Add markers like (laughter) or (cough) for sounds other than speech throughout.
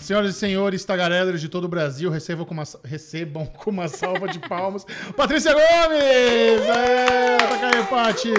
Senhoras e senhores, tagarelas de todo o Brasil, recebam com uma, recebam com uma salva de palmas. (laughs) Patrícia Gomes! É, tá aí, Pati!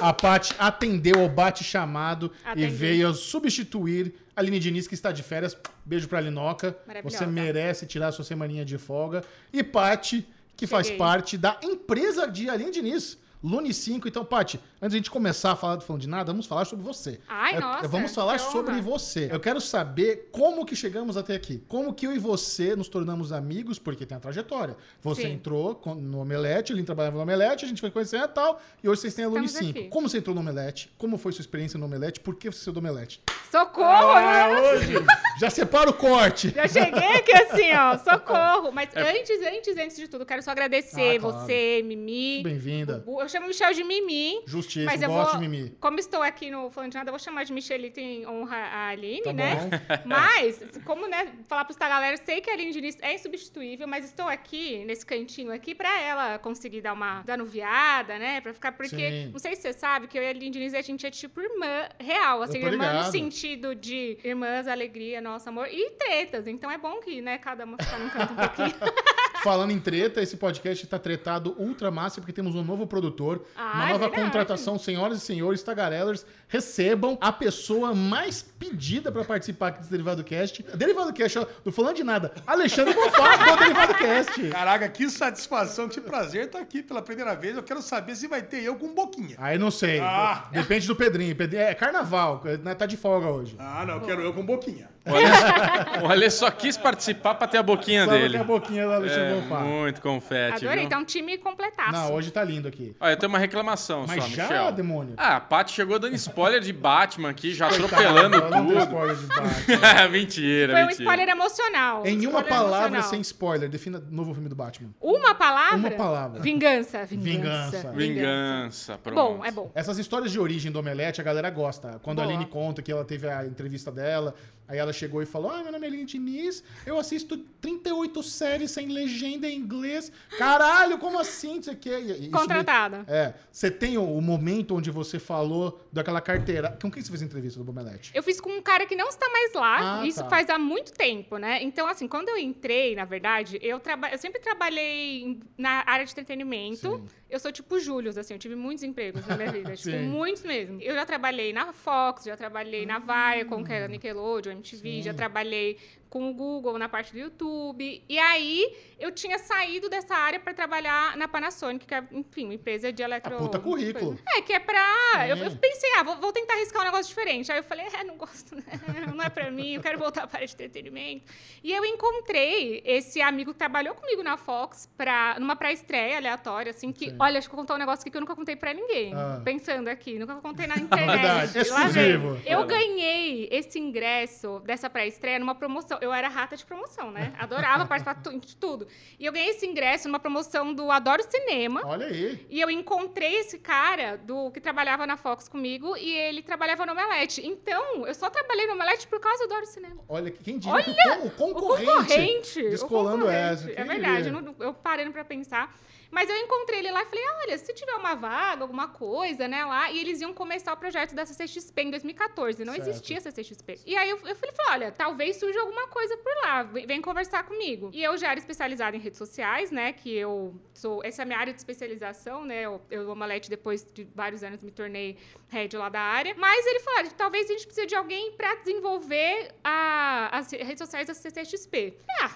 A Pati atendeu ao bate-chamado e veio substituir a Aline Diniz, que está de férias. Beijo pra Linoca. Você merece tirar a sua semaninha de folga. E Pati, que faz Cheguei. parte da empresa de Aline Diniz. Lune 5. Então, Pati, antes de a gente começar a falar do Falando de Nada, vamos falar sobre você. Ai, É, nossa, Vamos falar que honra. sobre você. Eu quero saber como que chegamos até aqui. Como que eu e você nos tornamos amigos, porque tem a trajetória. Você Sim. entrou no Omelete, ele trabalhava no Omelete, a gente foi conhecendo e tal, e hoje vocês têm a Lune Estamos 5. aqui. Como você entrou no Omelete? Como foi sua experiência no Omelete? Por que você saiu do Omelete? Socorro! Ah, né? hoje! Já separa o corte! Já cheguei aqui assim, ó, (laughs) socorro. Mas antes, antes, antes de tudo, quero só agradecer Ah, claro. você, Mimi. Bem-vinda. Eu chamo o Michel de Mimi. Mas eu gosto vou, de mimimi. como estou aqui no Falando de Nada, eu vou chamar de Michelita em honra a Aline, Tá né? bom. (laughs) Mas, como, né, falar pra essa galera, sei que a Aline Diniz é insubstituível, mas estou aqui, nesse cantinho aqui, pra ela conseguir dar uma danuviada, né? Pra ficar, porque, Sim. não sei se você sabe, que eu e a Aline Diniz, a gente é tipo irmã real, assim, irmã no ligado. sentido de irmãs, alegria, nosso amor, e tretas. Então é bom que, né, cada uma ficar num canto um pouquinho. (laughs) Falando em treta, esse podcast tá tretado ultra massa porque temos um novo produtor, Ah, uma é nova verdade. contratação. Senhoras e senhores, tagarellers, recebam a pessoa mais pedida pra participar aqui desse Derivado Cast. Derivado Cast, ó, não falando de nada. Alexandre Bonfá, do Derivado Cast. Caraca, que satisfação, que prazer estar aqui pela primeira vez. Eu quero saber se vai ter eu com boquinha. Aí não sei. Ah. Depende do Pedrinho. Pedrinho é carnaval, né, tá de folga hoje. Ah, não, eu quero eu com boquinha. O Ale, o Ale só quis participar pra ter a boquinha Só dele. a boquinha do Alexandre É, Bonfá. muito confete, Adorei, viu? tá um time completaço. Não, hoje tá lindo aqui. Olha, eu tenho uma reclamação Mas só, já, Michel. demônio? Ah, a Paty chegou dando spoiler de Batman aqui, já atropelando Não tem tudo. spoiler de Batman. (laughs) mentira, Foi um mentira. spoiler emocional. Em uma Spoiler palavra, emocional. sem spoiler, defina o novo filme do Batman. Uma palavra? Uma palavra. Vingança. Vingança. Vingança. Vingança, pronto. bom, é bom. Essas histórias de origem do Omelete, a galera gosta. Quando a Boa. Aline conta que ela teve a entrevista dela, aí ela chegou e falou: Ah, meu nome é Aline Diniz, eu assisto 38 séries sem legenda em inglês. Caralho, como assim? Isso aqui é. isso me- Contratada. É. Você tem o, o momento onde você falou daquela carteira. Com quem você fez a entrevista do Omelete? Eu fiz com um cara que não está mais lá. Ah, isso tá. faz há muito tempo, né? Então, assim, quando eu entrei, na verdade, eu, traba... eu sempre trabalhei na área de entretenimento. Sim. Eu sou tipo Július, assim, eu tive muitos empregos na minha vida. (laughs) tipo, muitos mesmo. Eu já trabalhei na Fox, já trabalhei na Viacom, que era Nickelodeon, MTV, Sim. já trabalhei com o Google na parte do YouTube. E aí, eu tinha saído dessa área para trabalhar na Panasonic, que é, enfim, uma empresa de eletro... A puta currículo. É, que é pra. Eu, Sim. eu pensei, ah, vou, vou tentar arriscar um negócio diferente. Aí eu falei, é, não gosto, né? (laughs) não é pra mim, eu quero voltar para a área de entretenimento. E eu encontrei esse amigo que trabalhou comigo na Fox pra, numa pré-estreia aleatória, assim, que, Sim. olha, acho que eu vou contar um negócio aqui que eu nunca contei pra ninguém. Ah. Pensando aqui, nunca contei na (laughs) internet. Verdade, exclusivo. Eu ganhei esse ingresso dessa pré-estreia numa promoção. Eu era rata de promoção, né? Adorava participar de tudo. E eu ganhei esse ingresso numa promoção do Adoro Cinema. Olha aí. E eu encontrei esse cara do que trabalhava na Fox comigo e ele trabalhava no Omelete. Então, eu só trabalhei no Omelete por causa do Adoro Cinema. Olha, quem diria que o, con- o O concorrente. concorrente. o descolando concorrente. essa, É verdade, eu, não- eu parando pra pensar. Mas eu encontrei ele lá e falei, olha, se tiver uma vaga, alguma coisa, né, lá. E eles iam começar o projeto da CCXP em 2014. Não Certo. existia CCXP. E aí eu, eu falei, olha, talvez surja alguma coisa por lá. Vem, conversar comigo. E eu já era especializada em redes sociais, né, que eu sou... Essa é a minha área de especialização, né. Eu, eu Omelete, depois de vários anos, me tornei head lá da área. Mas ele falou, olha, talvez a gente precise de alguém pra desenvolver a- as redes sociais da CCXP. Ah...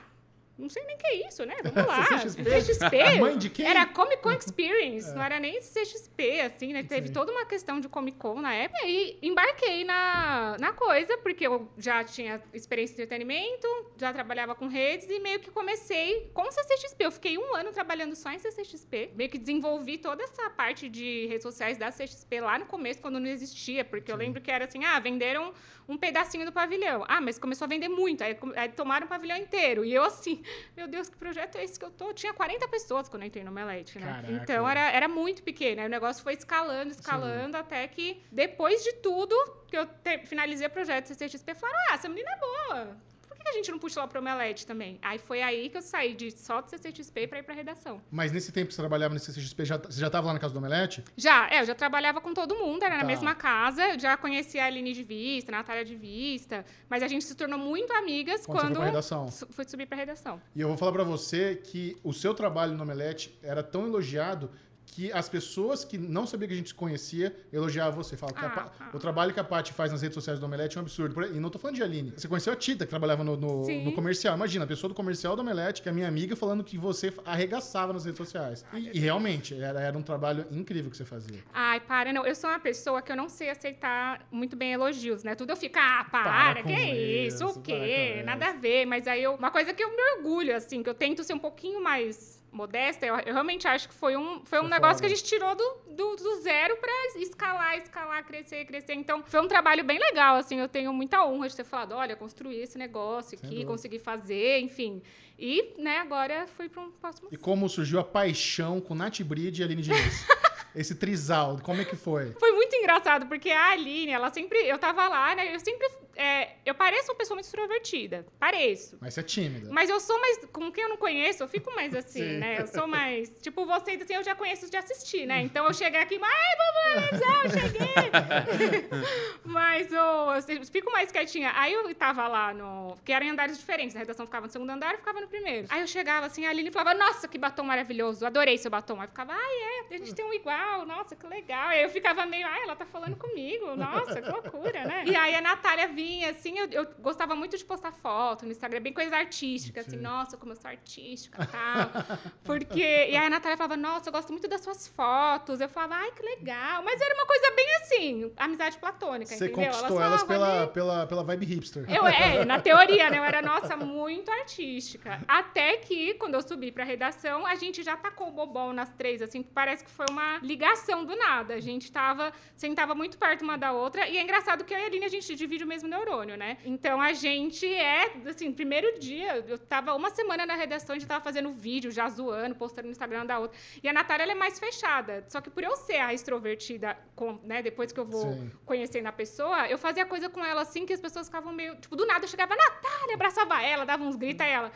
Não sei nem o que é isso, né? (laughs) Vamos lá. CCXP? CCXP. Mãe de quem? Era Comic Con (laughs) Experience, não era nem CCXP, assim, né? Teve Sim. toda uma questão de Comic Con na época. E embarquei na, na coisa, porque eu já tinha experiência em entretenimento, já trabalhava com redes e meio que comecei com CCXP. Eu fiquei um ano trabalhando só em CCXP. Meio que desenvolvi toda essa parte de redes sociais da CCXP lá no começo, quando não existia. Porque eu lembro que era assim, ah, venderam um pedacinho do pavilhão. Ah, mas começou a vender muito. Aí, aí tomaram o pavilhão inteiro. E eu assim, meu Deus, que projeto é esse que eu tô? Tinha 40 pessoas quando eu entrei no Omelete, né? Caraca. Então era, era muito pequeno. Aí o negócio foi escalando, escalando, até que depois de tudo, que eu te- finalizei o projeto CCXP, falaram: ah, essa menina é boa. Que, a gente não puxa lá pro Omelete também? Aí foi aí que eu saí de só do CCXP pra ir pra redação. Mas nesse tempo que você trabalhava nesse CXP, já, você já tava lá na casa do Omelete? Já, é, eu já trabalhava com todo mundo, era Tá. na mesma casa, eu já conhecia a Aline de Vista, a Natália de Vista, mas a gente se tornou muito amigas Quando foi quando, pra redação. su- fui subir pra redação. E eu vou falar pra você que o seu trabalho no Omelete era tão elogiado que as pessoas que não sabiam que a gente se conhecia elogiavam você. Falavam que a Ah, ah. o trabalho que a Paty faz nas redes sociais do Omelete é um absurdo. E não tô falando de Aline. Você conheceu a Tita, que trabalhava no, no- no comercial. Imagina, a pessoa do comercial do Omelete, que é minha amiga, falando que você arregaçava nas redes sociais. E, e realmente, era, era um trabalho incrível que você fazia. Ai, para, não. Eu sou uma pessoa que eu não sei aceitar muito bem elogios, né? Tudo eu fico, ah, para, Para que isso, isso, o quê? isso. Nada a ver. Mas aí eu. Uma coisa que eu me orgulho, assim, que eu tento ser um pouquinho mais modesta, eu, eu realmente acho que foi um, foi um Foi negócio que a gente tirou do, do, do zero pra escalar, escalar, crescer, crescer. Então, foi um trabalho bem legal, assim. Eu tenho muita honra de ter falado, olha, construí esse negócio Sem aqui, dúvida. consegui fazer, enfim. E, né, agora fui para um próximo E como surgiu a paixão com Nath Bride e Aline Diniz? (laughs) Esse trisal, como é que foi? Foi muito engraçado, porque a Aline, ela sempre. Eu tava lá, né? Eu sempre. é, eu pareço uma pessoa muito extrovertida. Pareço. Mas você é tímida. Mas eu sou mais. Com quem eu não conheço, eu fico mais assim, Sim. né? Eu sou mais. (laughs) Tipo, vocês, assim, eu já conheço de assistir, né? Então eu cheguei aqui. Ai, babá, eu cheguei! (laughs) mas eu, eu fico mais quietinha. Aí eu tava lá no. Que eram em andares diferentes. A redação ficava no segundo andar e eu ficava no primeiro. Aí eu chegava assim, a Aline falava, nossa, que batom maravilhoso, adorei seu batom. Aí eu ficava, ai, é, a gente tem um igual, nossa, que legal. Aí eu ficava meio, ai, ela tá falando comigo, nossa, que loucura, né? (laughs) E aí a (laughs) Natália vinha, assim, eu, eu gostava muito de postar foto no Instagram, bem coisa artística, assim, nossa, como eu sou artística e tal. (laughs) Porque. E aí a Natália falava, nossa, eu gosto muito das suas fotos. Eu falava, ai, que legal. Mas era uma coisa bem assim, amizade platônica, Você entendeu? conquistou Ela elas só, pela, pela, pela vibe hipster. Eu, é, na teoria, né? Eu era, nossa, muito artística. Até que, quando eu subi pra redação, a gente já tacou o bobão nas três, assim, parece que foi uma ligação do nada. A gente tava, sentava muito perto uma da outra, e é engraçado que eu e a Aline, a gente divide o mesmo neurônio, né? Então, a gente é, assim, primeiro dia, eu tava uma semana na redação, a gente tava fazendo vídeo, já zoando, postando no Instagram da outra. E a Natália, ela é mais fechada. Só que por eu ser a extrovertida, com, né, depois que eu vou Sim. conhecendo a pessoa, eu fazia coisa com ela assim que as pessoas ficavam meio. Tipo, do nada eu chegava, Natália, abraçava ela, dava uns gritos a ela.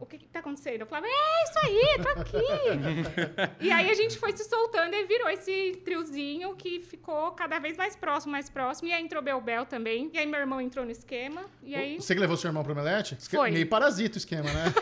O que, que tá acontecendo? Eu falava, é isso aí, tô aqui. (laughs) e aí a gente foi se soltando e virou esse triozinho que ficou cada vez mais próximo, mais próximo. E aí entrou Belbel também. E aí meu irmão entrou no esquema. E aí. Você que levou seu irmão pro Omelete? Foi. Meio parasita o esquema, né? (laughs)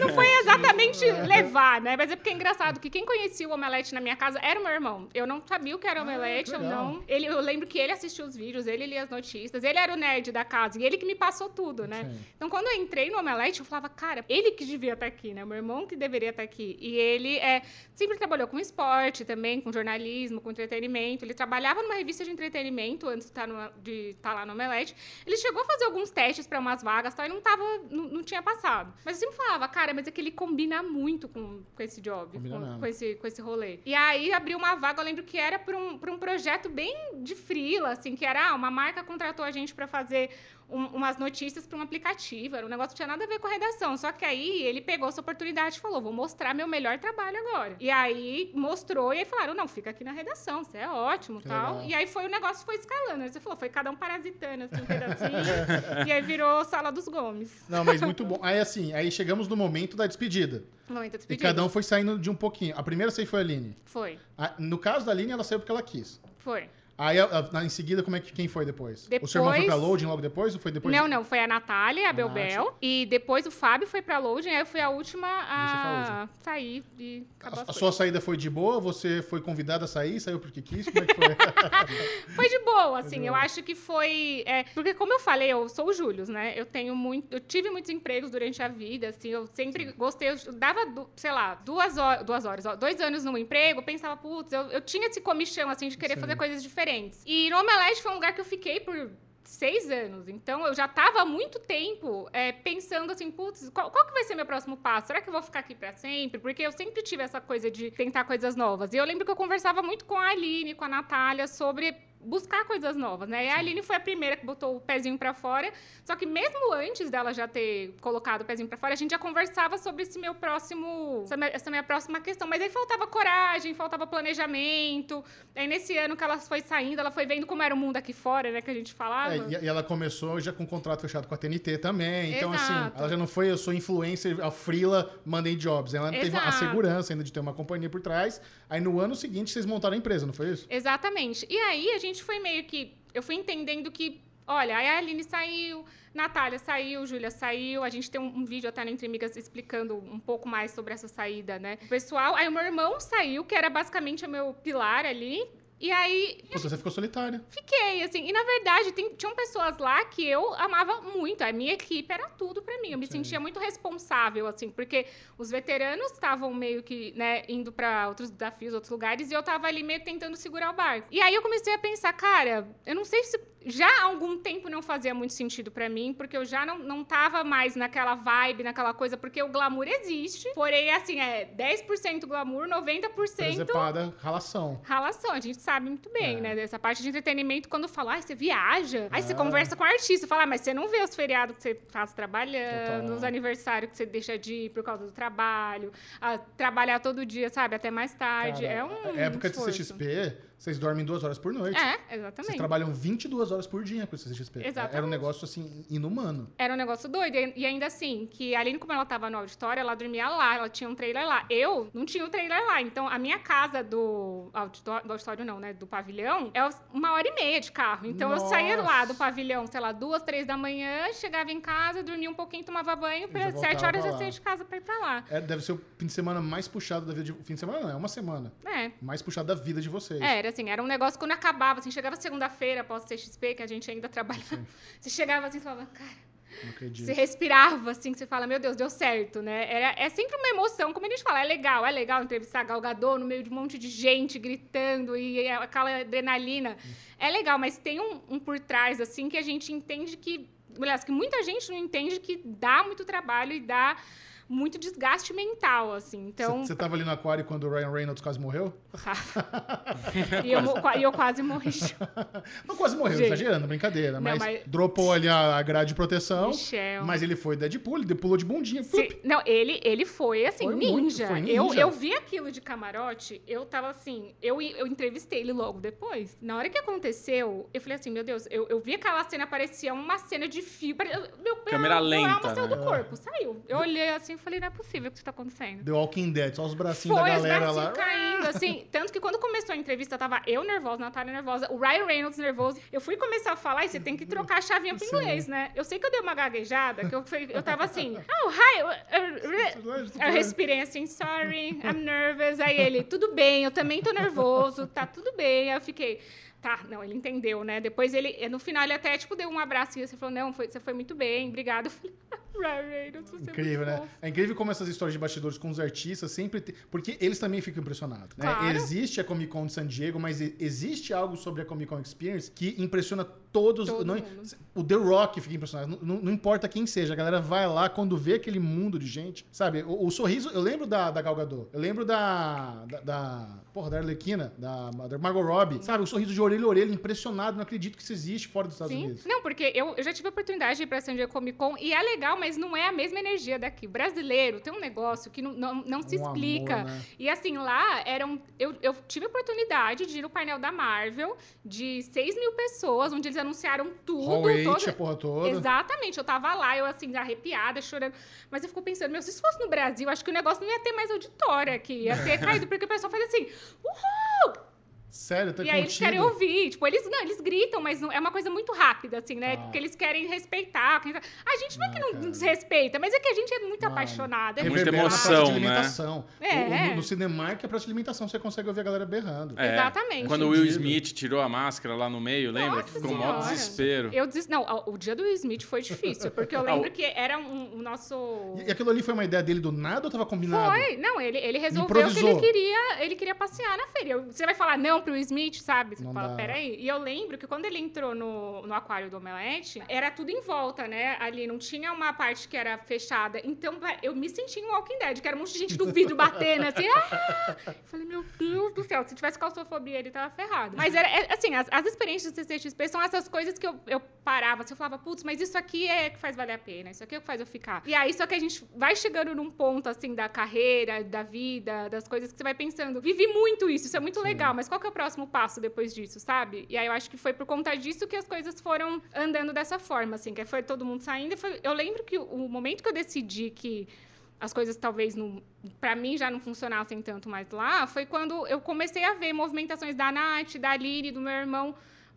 Não foi exatamente levar, né? Mas é porque é engraçado que quem conhecia o Omelete na minha casa era o meu irmão. Eu não sabia o que era Omelete, que eu não. Ele, eu lembro que ele assistia os vídeos, ele lia as notícias, ele era o nerd da casa e ele que me passou tudo, né? Sim. Então, quando eu entrei no Omelete, eu falava, cara, ele que devia estar aqui, né? Meu irmão que deveria estar aqui. E ele é, sempre trabalhou com esporte também, com jornalismo, com entretenimento. Ele trabalhava numa revista de entretenimento antes de estar, no- de estar lá no Omelete. Ele chegou a fazer alguns testes para umas vagas tal, e não, tava, não, não tinha passado. Mas eu sempre falava, cara, mas é que ele combina muito com, com esse job, com, com esse, com esse rolê. E aí abriu uma vaga, eu lembro que era para um, pra um projeto bem de frila, assim, que era ah, uma marca contratou a gente para fazer um- umas notícias para um aplicativo. Era um negócio que tinha nada a ver com a redação. Só que aí ele pegou essa oportunidade e falou: vou mostrar meu melhor trabalho agora. E aí mostrou, e aí falaram: não, fica aqui na redação, você é ótimo Que tal. legal. E aí foi o negócio foi escalando. Aí você falou, foi cada um parasitando assim, um pedacinho. (laughs) e aí virou Sala dos Gomes. Não, mas muito bom. Aí assim, aí chegamos no momento da despedida. Momento E despedido. cada um foi saindo de um pouquinho. A primeira saí foi a Aline. Foi, A- no caso da Aline, ela saiu porque ela quis. foi. Aí, a- a- em seguida, como é que quem foi depois? O seu irmão foi Depois- pra loading logo depois ou foi depois? não, não, foi a Natália, a, A Belbel. E depois o Fábio foi pra Loading, aí eu fui a última a sair e acabou A, a sua saída foi de boa? Você foi convidada a sair? Saiu porque quis? Como é que foi? (laughs) Foi de boa, assim. de Eu boa. acho que foi. é, porque, como eu falei, eu sou o Július, né? Eu tenho muito. Eu tive muitos empregos durante a vida, assim. Eu sempre gostei. Eu dava, sei lá, duas horas. Duas horas, dois anos num emprego, pensava, putz, eu, eu tinha esse comichão, assim, de querer Sim. fazer coisas diferentes. E no Omelete foi um lugar que eu fiquei por. Seis anos. Então, eu já estava há muito tempo é, pensando assim, putz, qual, qual que vai ser meu próximo passo? Será que eu vou ficar aqui para sempre? Porque eu sempre tive essa coisa de tentar coisas novas. E eu lembro que eu conversava muito com a Aline, com a Natália, sobre buscar coisas novas, né? E a Aline foi a primeira que botou o pezinho pra fora. Só que mesmo antes dela já ter colocado o pezinho pra fora, a gente já conversava sobre esse meu próximo, essa minha, essa minha próxima questão. Mas aí faltava coragem, faltava planejamento. Aí nesse ano que ela foi saindo, ela foi vendo como era o mundo aqui fora, né? Que a gente falava. É, e, ela começou já com um contrato fechado com a TNT também. Então, assim, Exato. ela já não foi, eu sou influencer, a Frila, mandei jobs. Ela não teve a segurança ainda de ter uma companhia por trás. Aí no ano seguinte vocês montaram a empresa, não foi isso? Exatamente. E aí a gente foi meio que. Eu fui entendendo que, olha, a Aline saiu, Natália saiu, Júlia saiu. A gente tem um, um vídeo até no Entre Amigas explicando um pouco mais sobre essa saída, né? O pessoal. Aí o meu irmão saiu, que era basicamente o meu pilar ali. E aí Pô, você ficou solitária. fiquei, assim. E na verdade, tem- tinham pessoas lá que eu amava muito. A minha equipe era tudo pra mim. Eu me sentia muito responsável, assim, porque os veteranos estavam meio que, né, indo pra outros desafios, outros lugares, e eu tava ali meio tentando segurar o barco. E aí eu comecei a pensar, cara, eu não sei se. Já há algum tempo não fazia muito sentido pra mim, porque eu já não, não tava mais naquela vibe, naquela coisa, porque o glamour existe. Porém, assim, é 10% glamour, 90% Presepada, relação. Relação, a gente sabe muito bem, É. né? Dessa parte de entretenimento, quando fala, ai, você viaja, aí você Ah. conversa com o artista, fala, ah, mas você não vê os feriados que você faz trabalhando, Total. os aniversários que você deixa de ir por causa do trabalho, trabalhar todo dia, sabe? Até mais tarde. Cara, é um. a época de esforço. CXP, vocês dormem duas horas por noite. É, Vocês exatamente. trabalham 22 horas por dia com o CXP. Exatamente. Era um negócio, assim, inumano. Era um negócio doido. E ainda assim, que a Aline, como ela tava no auditório, ela dormia lá, ela tinha um trailer lá. Eu não tinha o trailer lá. Então, a minha casa do auditório, do auditório não, né? Do pavilhão, é uma hora e meia de carro. Então, eu saía lá Nossa. do pavilhão, sei lá, duas, três da manhã, chegava em casa, dormia um pouquinho, tomava banho, sete horas já lá. saía de casa pra ir pra lá. É, deve ser o fim de semana mais puxado da vida de... Fim de semana não, é uma semana. É. Mais puxado da vida de vocês. É, era assim, era um negócio quando acabava, assim, chegava segunda-feira após o CXP, que a gente ainda trabalhava. (laughs) Você chegava assim e falava, cara. Você respirava, assim, que você fala, meu Deus, deu certo, né? Era, é sempre uma emoção, como a gente fala, é legal, é legal entrevistar Gal Gadot no meio de um monte de gente gritando e aquela adrenalina. É legal, mas tem um, um por trás, assim, que a gente entende que, aliás, que muita gente não entende que dá muito trabalho e dá muito desgaste mental, assim. Então, Você tava ali no aquário quando o Ryan Reynolds quase morreu? (laughs) e, eu, e eu quase morri. (laughs) Não quase morreu, Gente. exagerando, brincadeira. Não, Mas, mas- dropou ali a, grade de proteção. Michel. Mas ele foi Deadpool, ele pulou de bundinha. Se- não, ele, ele foi assim, Foi muito, ninja. foi Eu, ninja. eu vi aquilo de camarote, eu tava assim, eu, eu entrevistei ele logo depois. Na hora que aconteceu, eu falei assim, meu Deus, eu, eu vi aquela cena, parecia uma cena de fio. pare- Meu, Câmera meu, Meu lenta, alma saiu né? do corpo, saiu. Eu olhei assim e falei, não é possível que isso tá acontecendo. The Walking Dead, só os bracinhos Foi, da os galera bracinhos lá. caindo, assim. (laughs) Tanto que quando começou a entrevista, tava eu nervosa, Natália nervosa, o Ryan Reynolds nervoso. Eu fui começar a falar e você tem que trocar a chavinha pro inglês, né? Eu sei que eu dei uma gaguejada, que eu, fui- eu tava (laughs) assim, oh, hi. uh, uh, Eu respirei assim, sorry, I'm nervous. Aí ele, tudo bem, eu também tô nervoso, tá tudo bem. Aí eu fiquei, tá, não, ele entendeu, né? Depois ele, no final, ele até, tipo, deu um abraço e você falou, não, foi- você foi muito bem, obrigado. Eu falei, Ryan Reynolds, você Incrível, é né? fofo. É incrível como essas histórias de bastidores com os artistas sempre tem... Porque eles também ficam impressionados, né? Claro. Existe a Comic Con de San Diego, mas existe algo sobre a Comic Con Experience que impressiona todos... Todo não- o The Rock fica impressionado. Não, não- importa quem seja, a galera vai lá quando vê aquele mundo de gente, sabe? O, o sorriso... Eu lembro da, da Gal Gadot. Eu lembro da... da, da porra, da Arlequina, da, da Margot Robbie. Sabe? O sorriso de orelha a orelha, impressionado. Não acredito que isso existe fora dos Estados Sim. Unidos. Não, porque eu, eu já tive a oportunidade de ir pra San Diego Comic Con e é legal, mas não é a mesma energia daqui. O brasileiro tem um negócio que não, não, não se Um amor, explica. né? E assim, lá eram. Eu, eu tive a oportunidade de ir no painel da Marvel de 6 mil pessoas, onde eles anunciaram tudo. Hall todo- a porra toda. Exatamente, eu tava lá, eu assim, arrepiada, chorando. Mas eu fico pensando, meu, se isso fosse no Brasil, acho que o negócio não ia ter mais auditório aqui, ia ter (laughs) caído, porque o pessoal faz assim, uhul! Sério, tá E aí eles contido. querem ouvir. Tipo, eles, não, eles gritam, mas não- é uma coisa muito rápida, assim, né? Ah. Porque eles querem respeitar. A gente não é que não cara. desrespeita, mas é que a gente é muito Mano, apaixonado. É muita muito Reverbera na emoção, de né? alimentação. É. O- o- no, no Cinemark, a praça de alimentação, você consegue ouvir a galera berrando. É, Exatamente. Quando o Will. Smith tirou a máscara lá no meio, lembra? Nossa que ficou um maior desespero. Eu disse, não, o dia do Will Smith foi difícil, porque eu (laughs) Ah, lembro que era um, o nosso. E, aquilo ali foi uma ideia dele do nada ou tava combinado? Foi, não, ele, ele resolveu que Improvisou. ele queria, ele queria passear na feira. Você vai falar, não, pro Smith, sabe? Você Não fala, dá. peraí. E eu lembro que quando ele entrou no, no aquário do Omelete, era tudo em volta, né? Ali não tinha uma parte que era fechada. Então eu me senti um Walking Dead, que era um monte de gente do vidro (laughs) batendo assim. Ah! Eu falei, meu Deus do céu, se tivesse claustrofobia, ele tava ferrado. Mas era, é, assim, as, as experiências do CCXP são essas coisas que eu, eu parava, assim, eu falava, putz, mas isso aqui é que faz valer a pena, isso aqui é o que faz eu ficar. E aí, só que a gente vai chegando num ponto, assim, da carreira, da vida, das coisas que você vai pensando, vivi muito isso, isso é muito legal, mas qual que é o próximo passo depois disso, sabe? E aí eu acho que foi por conta disso que as coisas foram andando dessa forma, assim, que foi todo mundo saindo. foi- eu lembro que o, momento que eu decidi que as coisas talvez não, para mim já não funcionassem tanto mais lá, foi quando eu comecei a ver movimentações da Nath, da Aline, do meu irmão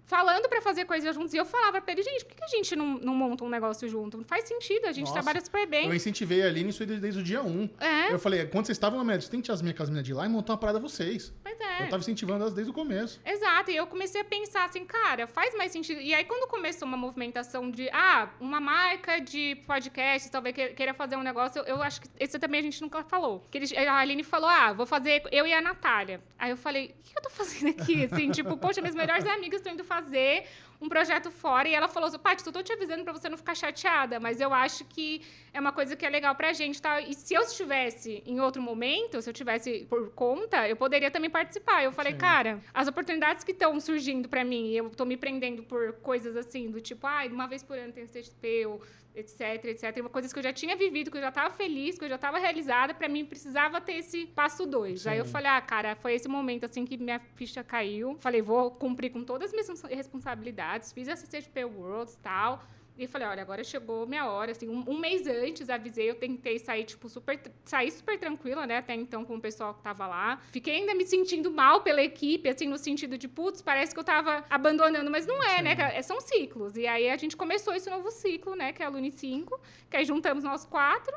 falando pra fazer coisas juntos. E eu falava pra ele, gente, por que a gente não, não monta um negócio junto? Não faz sentido, a gente Nossa, trabalha super bem. Eu incentivei a Aline isso desde, desde o dia 1. É. Eu falei, quando vocês estavam na média, tem que tirar as minhas, meninas de lá e montar uma parada vocês. Pois é. Eu tava incentivando elas desde o começo. Exato, e eu comecei a pensar assim, cara, faz mais sentido. E aí, quando começou uma movimentação de, ah, uma marca de podcast, talvez que- queira fazer um negócio, eu, eu acho que esse também a gente nunca falou. Que eles, a Aline falou, ah, vou fazer eu e a Natália. Aí eu falei, o que eu tô fazendo aqui? Assim, tipo, poxa, minhas melhores amigas estão indo fazer um projeto fora. E ela falou assim, Paty, eu tô te avisando pra você não ficar chateada, mas eu acho que é uma coisa que é legal pra gente, tá? E se eu estivesse em outro momento, se eu tivesse por conta, eu poderia também participar. Eu falei, Sim. cara, as oportunidades que estão surgindo pra mim, e eu tô me prendendo por coisas assim, do tipo, ah, uma vez por ano tem CXP, ou etc, etc. Uma coisas que eu já tinha vivido, que eu já tava feliz, que eu já tava realizada, pra mim precisava ter esse passo dois. Aí eu Sim. falei, ah, cara, foi esse momento assim que minha ficha caiu. Falei, vou cumprir com todas as minhas responsabilidades, fiz a CCXP Worlds e tal. E falei, olha, agora chegou minha hora, assim, um, um mês antes avisei, eu tentei sair, tipo, super, sair super tranquila, né, até então com o pessoal que tava lá. Fiquei ainda me sentindo mal pela equipe, assim, no sentido de, putz, parece que eu tava abandonando, mas não é, né, cara? É- são ciclos. E aí a gente começou esse novo ciclo, né, que é a Lune 5, que aí juntamos nós quatro.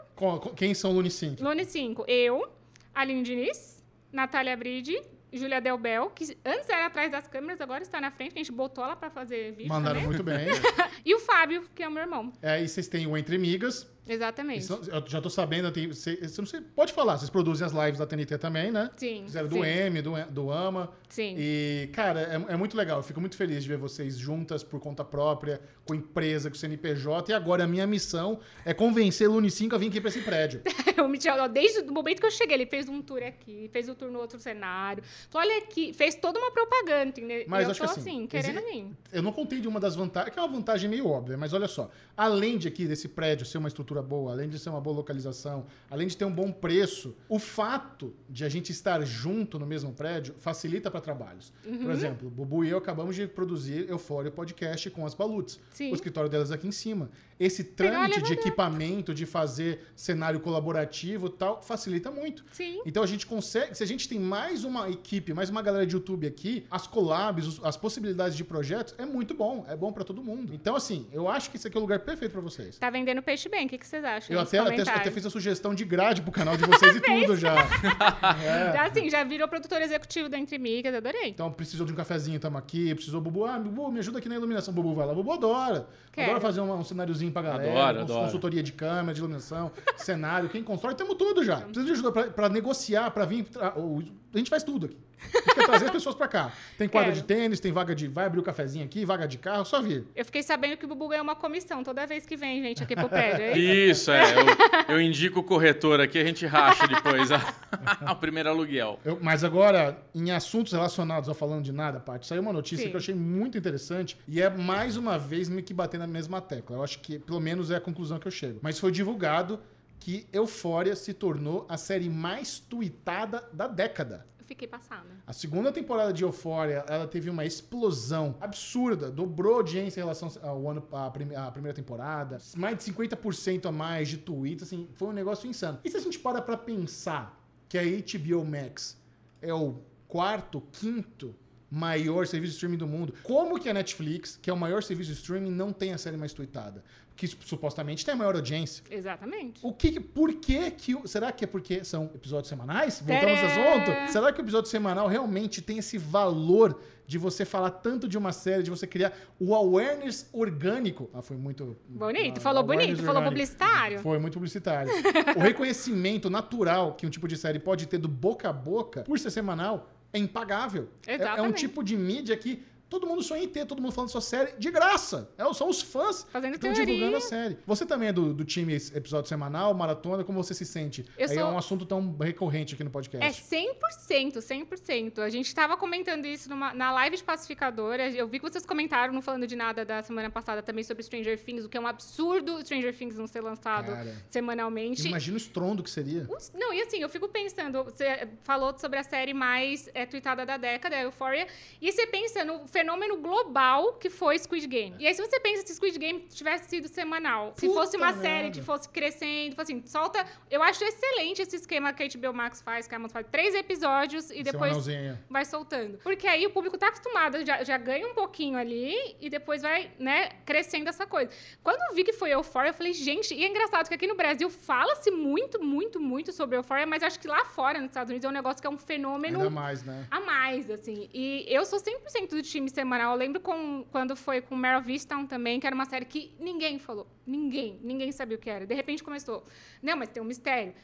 Quem são Lune 5? Lune 5, eu, Aline Diniz, Natália Bride, Júlia Delbel, que antes era atrás das câmeras, agora está na frente, que a gente botou ela pra fazer vídeo Mandaram também. muito bem. (laughs) E o Fábio, que é o meu irmão. É, e vocês têm o Entre Migas. Exatamente. Isso- eu já tô sabendo, tenho- você, você pode falar, vocês produzem as lives da TNT também, né? Sim. Fizeram do sim, M, do, do AMA. Sim. E, cara, é, é muito legal. Eu fico muito feliz de ver vocês juntas por conta própria, com empresa, com CNPJ. E agora a minha missão é convencer o 5 a vir aqui pra esse prédio. (laughs) Tinha, ó, desde o momento que eu cheguei, ele fez um tour aqui, fez um tour no outro cenário. Falou, olha aqui, fez toda uma propaganda, entendeu? Mas eu acho tô que assim, assim, querendo exi- vir. Eu não contei de uma das vantagens, que é uma vantagem meio óbvia, mas olha só. Além de aqui desse prédio ser uma estrutura boa, além de ser uma boa localização, além de ter um bom preço, o fato de a gente estar junto no mesmo prédio facilita para trabalhos. Uhum. Por exemplo, o Bubu e eu acabamos de produzir Eufória Podcast com as Palutes. Sim. O escritório delas aqui em cima. Esse trâmite de equipamento, de fazer cenário colaborativo e tal, facilita muito. Sim. Então a gente consegue, se a gente tem mais uma equipe, mais uma galera de YouTube aqui, as collabs, as possibilidades de projetos, é muito bom, é bom pra todo mundo. Então assim, eu acho que esse aqui é o lugar perfeito pra vocês. Tá vendendo peixe bem, o que, que vocês acham? Eu até, até, até fiz a sugestão de grade pro canal de vocês e (laughs) tudo já. (laughs) É. Já assim, já virou produtor executivo da Entre Migas, adorei. Então precisou de um cafezinho, tamo aqui. Precisou, Bubu, ah, Bubu, me ajuda aqui na iluminação. Bubu vai lá, Bubu adora. Quero. Adora fazer uma- um cenáriozinho pra galera. Adoro, adoro. Consultoria de câmera, de iluminação, (laughs) cenário, quem constrói, temos tudo já. Precisa de ajuda pra, pra negociar, pra vir. o- A gente faz tudo aqui. Quer trazer as pessoas pra cá. Tem quadra Quero. de tênis, tem vaga de. Vai abrir o cafezinho aqui, vaga de carro, só vir. Eu fiquei sabendo que o Bubu ganhou uma comissão toda vez que vem, gente, aqui pro prédio. é isso? Isso, é. Eu, eu indico o corretor aqui, a gente racha depois a- (laughs) o primeiro aluguel. Eu- mas agora, em assuntos relacionados ao falando de nada, Paty, saiu uma notícia Sim. que eu achei muito interessante e é mais uma vez meio que bater na mesma tecla. Eu acho que pelo menos é a conclusão que eu chego. Mas foi divulgado que Euphoria se tornou a série mais tweetada da década. Fiquei passada. A segunda temporada de Euphoria, ela teve uma explosão absurda, dobrou a audiência em relação ao ano, à, à primeira temporada, mais de 50% a mais de tweets, assim, foi um negócio insano. E se a gente para pra pensar que a HBO Max é o quarto, quinto maior serviço de streaming do mundo, como que a Netflix, que é o maior serviço de streaming, não tem a série mais tweetada? Que supostamente tem a maior audiência. Exatamente. O que, por que que, o- será que é porque são episódios semanais? Voltamos ao assunto? Será que o episódio semanal realmente tem esse valor de você falar tanto de uma série, de você criar o awareness orgânico? Ah, foi muito... Bonito, ah, falou bonito, falou orgânico. publicitário. Foi muito publicitário. o reconhecimento natural que um tipo de série pode ter do boca a boca, por ser semanal, é impagável. É- É, um tipo de mídia que todo mundo sonha em ter, todo mundo falando sua série de graça. É, são os fãs Fazendo que estão divulgando a série. Você também é do, do time episódio semanal, maratona, como você se sente? Eu Aí É sou- um assunto tão recorrente aqui no podcast. É 100%, 100%. A gente tava comentando isso numa- na live de pacificadora. Eu vi que vocês comentaram, não falando de nada da semana passada, também sobre Stranger Things, o que é um absurdo Stranger Things não ser lançado Cara, semanalmente. Imagina o estrondo que seria. Não, e assim, eu fico pensando, você falou sobre a série mais é, tweetada da década, a Euphoria, e você pensa no fenômeno global que foi Squid Game. E aí, se você pensa se Squid Game tivesse sido semanal, se Puta fosse uma merda. série que fosse crescendo, assim, solta. Eu acho excelente esse esquema que a HBO Max faz, que a Amazon faz três episódios e depois vai soltando. Porque aí o público tá acostumado, já, já ganha um pouquinho ali e depois vai, né, crescendo essa coisa. Quando eu vi que foi Euphoria, eu falei, gente, e é engraçado que aqui no Brasil fala-se muito, muito, muito sobre Euphoria, mas acho que lá fora, nos Estados Unidos, é um negócio que é um fenômeno Ainda mais, né? a mais, assim. E eu sou 100% do time semanal. Eu lembro com, quando foi com Meryl Vistown também, que era uma série que ninguém falou. Ninguém. Ninguém sabia o que era. De repente começou. Não, mas tem um mistério.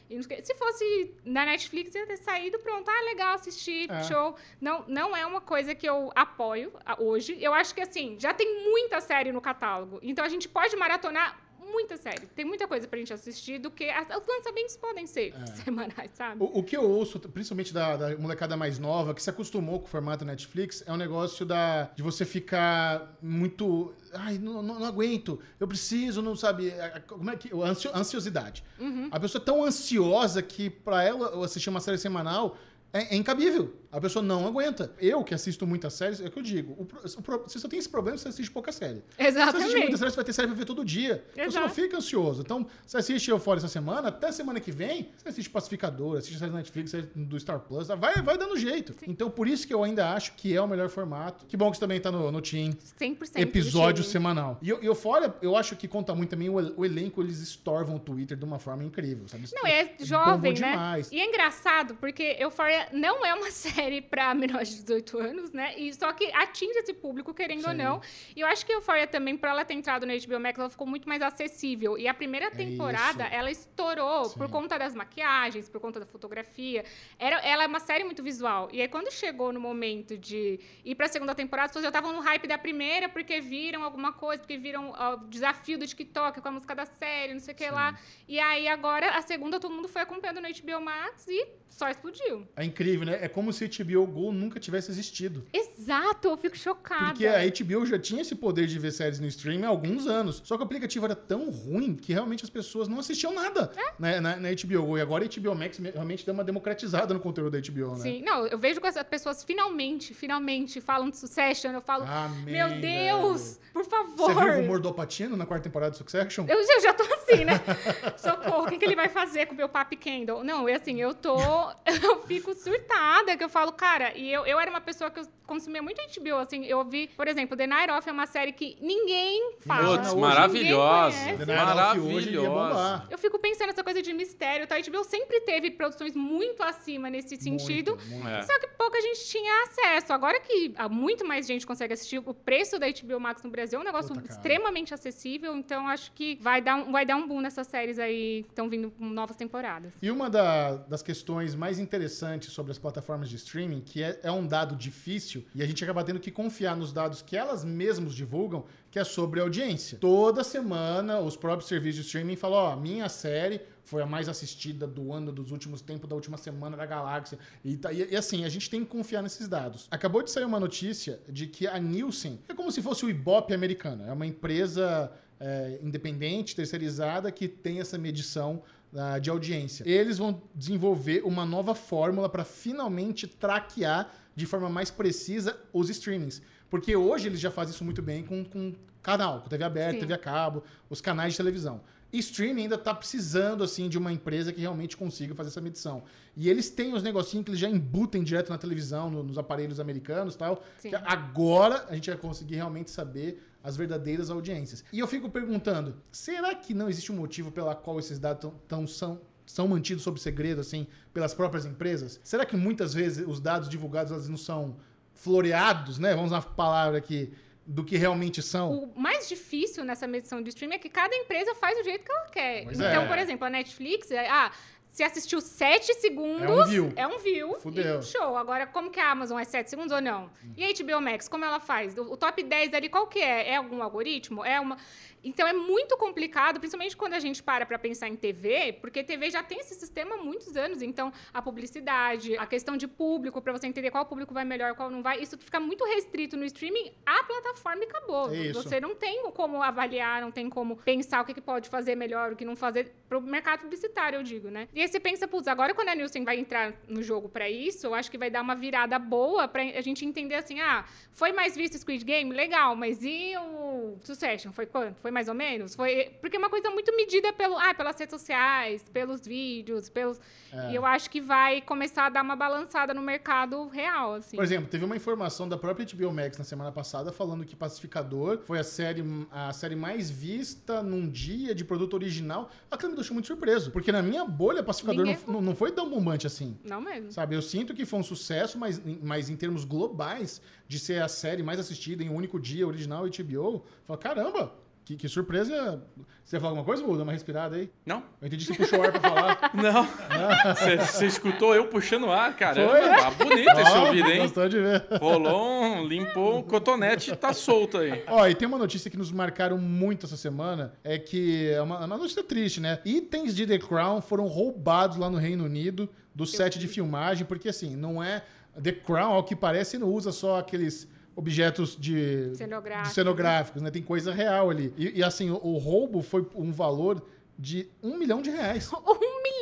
Se fosse na Netflix, ia ter saído, pronto. Ah, legal, assistir, É. show. Não, não é uma coisa que eu apoio hoje. Eu acho que, assim, já tem muita série no catálogo. Então a gente pode maratonar muita série. Tem muita coisa pra gente assistir do que... as- Os lançamentos podem ser semanais, sabe? O, o que eu ouço, principalmente da, da molecada mais nova, que se acostumou com o formato Netflix, é um negócio da, de você ficar muito. Ai, não, não- não aguento, eu preciso, não sabe. Como é que. ansio- ansiosidade. A pessoa é tão ansiosa que pra ela assistir uma série semanal é, é incabível. A pessoa não aguenta. Eu, que assisto muitas séries, é o que eu digo. O o se você tem esse problema, você assiste pouca série. Se você Exatamente. muitas séries, você vai ter série pra ver todo dia. Então você não fica ansioso. Então, você assiste Euphoria essa semana, até semana que vem, você assiste Pacificador, assiste série da Netflix, série do Star Plus, vai, vai dando jeito. Então, por isso que eu ainda acho que é o melhor formato. Que bom que você também tá no, no Team 100% do episódio semanal. E, Euphoria, eu acho que conta muito também o, o elenco, eles estorvam o Twitter de uma forma incrível, sabe? Não, é jovem, né? demais. E é engraçado, porque Euphoria não é uma (laughs) série pra menores de 18 anos, né? E só que atinge esse público, querendo ou Sim. não. E eu acho que Euphoria também, por ela ter entrado no HBO Max, ela ficou muito mais acessível. E a primeira temporada, É ela estourou Sim. por conta das maquiagens, por conta da fotografia. Era, ela é uma série muito visual. E aí, quando chegou no momento de ir pra segunda temporada, as pessoas já estavam no hype da primeira, porque viram alguma coisa, porque viram ó, o desafio do TikTok com a música da série, não sei o que lá. E aí, agora, a segunda, todo mundo foi acompanhando no HBO Max e só explodiu. É incrível, né? É como se a HBO Go nunca tivesse existido. Exato, eu fico chocada. Porque a HBO já tinha esse poder de ver séries no streaming há alguns anos. Só que o aplicativo era tão ruim que realmente as pessoas não assistiam nada É? né, na, na HBO Go. E agora a HBO Max realmente deu uma democratizada no conteúdo da HBO, né? Sim, não, eu vejo que as pessoas finalmente, finalmente falam de Succession, eu falo, Amém, meu Deus, por favor. Você viu o rumor do Alpatino na quarta temporada de Succession? Eu, eu já tô assim, né? (laughs) Socorro, o que, que ele vai fazer com o meu papi Kendall? Não, é assim, eu tô. (laughs) Eu fico surtada, que eu falo, cara, e eu, eu era uma pessoa que eu consumia muito HBO, assim, eu vi, por exemplo, The Night Off é uma série que ninguém fala. Putz, hoje maravilhosa. ninguém The conhece. Night Off hoje iria bombar. Maravilhosa. Eu fico pensando nessa coisa de mistério, tá? A HBO sempre teve produções muito acima nesse sentido. Muito, muito. É. Só que pouca gente tinha acesso. Agora que muito mais gente consegue assistir, o preço da HBO Max no Brasil é um negócio Puta, extremamente acessível. Então, acho que vai dar um, vai dar um boom nessas séries aí que estão vindo com novas temporadas. E uma da- das questões mais interessantes sobre as plataformas de streaming, que é, é um dado difícil, e a gente acaba tendo que confiar nos dados que elas mesmas divulgam, que é sobre audiência. Toda semana, os próprios serviços de streaming falam, ó, minha série foi a mais assistida do ano, dos últimos tempos, da última semana da galáxia. E, tá- e- e assim, a gente tem que confiar nesses dados. Acabou de sair uma notícia de que a Nielsen é como se fosse o Ibope americano. É uma empresa é, independente, terceirizada, que tem essa medição de audiência. Eles vão desenvolver uma nova fórmula para finalmente traquear de forma mais precisa os streamings. Porque hoje eles já fazem isso muito bem com, com canal, com TV aberta, Sim. TV a cabo, os canais de televisão. E streaming ainda está precisando assim de uma empresa que realmente consiga fazer essa medição. E eles têm os negocinhos que eles já embutem direto na televisão, no- nos aparelhos americanos e tal. Sim. Que agora a gente vai conseguir realmente saber as verdadeiras audiências. E eu fico perguntando, será que não existe um motivo pela qual esses dados tão, tão são são mantidos sob segredo assim pelas próprias empresas? Será que muitas vezes os dados divulgados eles não são floreados, né? Vamos usar a palavra aqui do que realmente são. O mais difícil nessa medição de streaming é que cada empresa faz do jeito que ela quer. Pois então, é. por exemplo, a Netflix, é, ah, Se assistiu 7 segundos. É um view. É um view. Fudeu. Show. Agora, como que a Amazon é 7 segundos ou não? E a HBO Max, como ela faz? O, o top 10 ali, qual que é? É algum algoritmo? É uma. Então é muito complicado, principalmente quando a gente para para pensar em TV, porque TV já tem esse sistema há muitos anos. Então, a publicidade, a questão de público, para você entender qual público vai melhor, qual não vai, isso fica muito restrito no streaming, a plataforma e acabou. É isso. Você não tem como avaliar, não tem como pensar o que, que pode fazer melhor, o que não fazer pro mercado publicitário, eu digo, né? E aí você pensa, putz, agora quando a Nielsen vai entrar no jogo para isso, eu acho que vai dar uma virada boa pra a gente entender assim, ah, foi mais visto Squid Game? Legal, mas e o Succession? Foi quanto? Foi mais ou menos? Foi... Porque é uma coisa muito medida pelo, ah, pelas redes sociais, pelos vídeos, pelos... É. E eu acho que vai começar a dar uma balançada no mercado real, assim. Por exemplo, teve uma informação da própria HBO Max na semana passada falando que Pacificador foi a série, a série mais vista num dia de produto original. Aquilo me deixou muito surpreso, porque na minha bolha, Pacificador Ninguém não, não, foi tão bombante assim. Não mesmo. Sabe, eu sinto que foi um sucesso, mas, mas em termos globais, de ser a série mais assistida em um único dia, original HBO, eu falo, caramba, que, que surpresa. Você ia falar alguma coisa, Buda? Dá uma respirada aí? Não? Eu entendi que você puxou o ar pra falar. (laughs) Não. Você escutou eu puxando o ar, cara. Foi? Tá bonito esse ouvido, hein? Gostou de ver. Rolou um, limpou um cotonete e tá solto aí. Ó, e tem uma notícia que nos marcaram muito essa semana, é que é uma, uma notícia triste, né? Itens de The Crown foram roubados lá no Reino Unido do set de filmagem, porque assim, não é... The Crown, ao que parece, não usa só aqueles objetos de, Cenográfico. de cenográficos, né? Tem coisa real ali. E, e, assim, o, o roubo foi um valor de um milhão de reais. (laughs)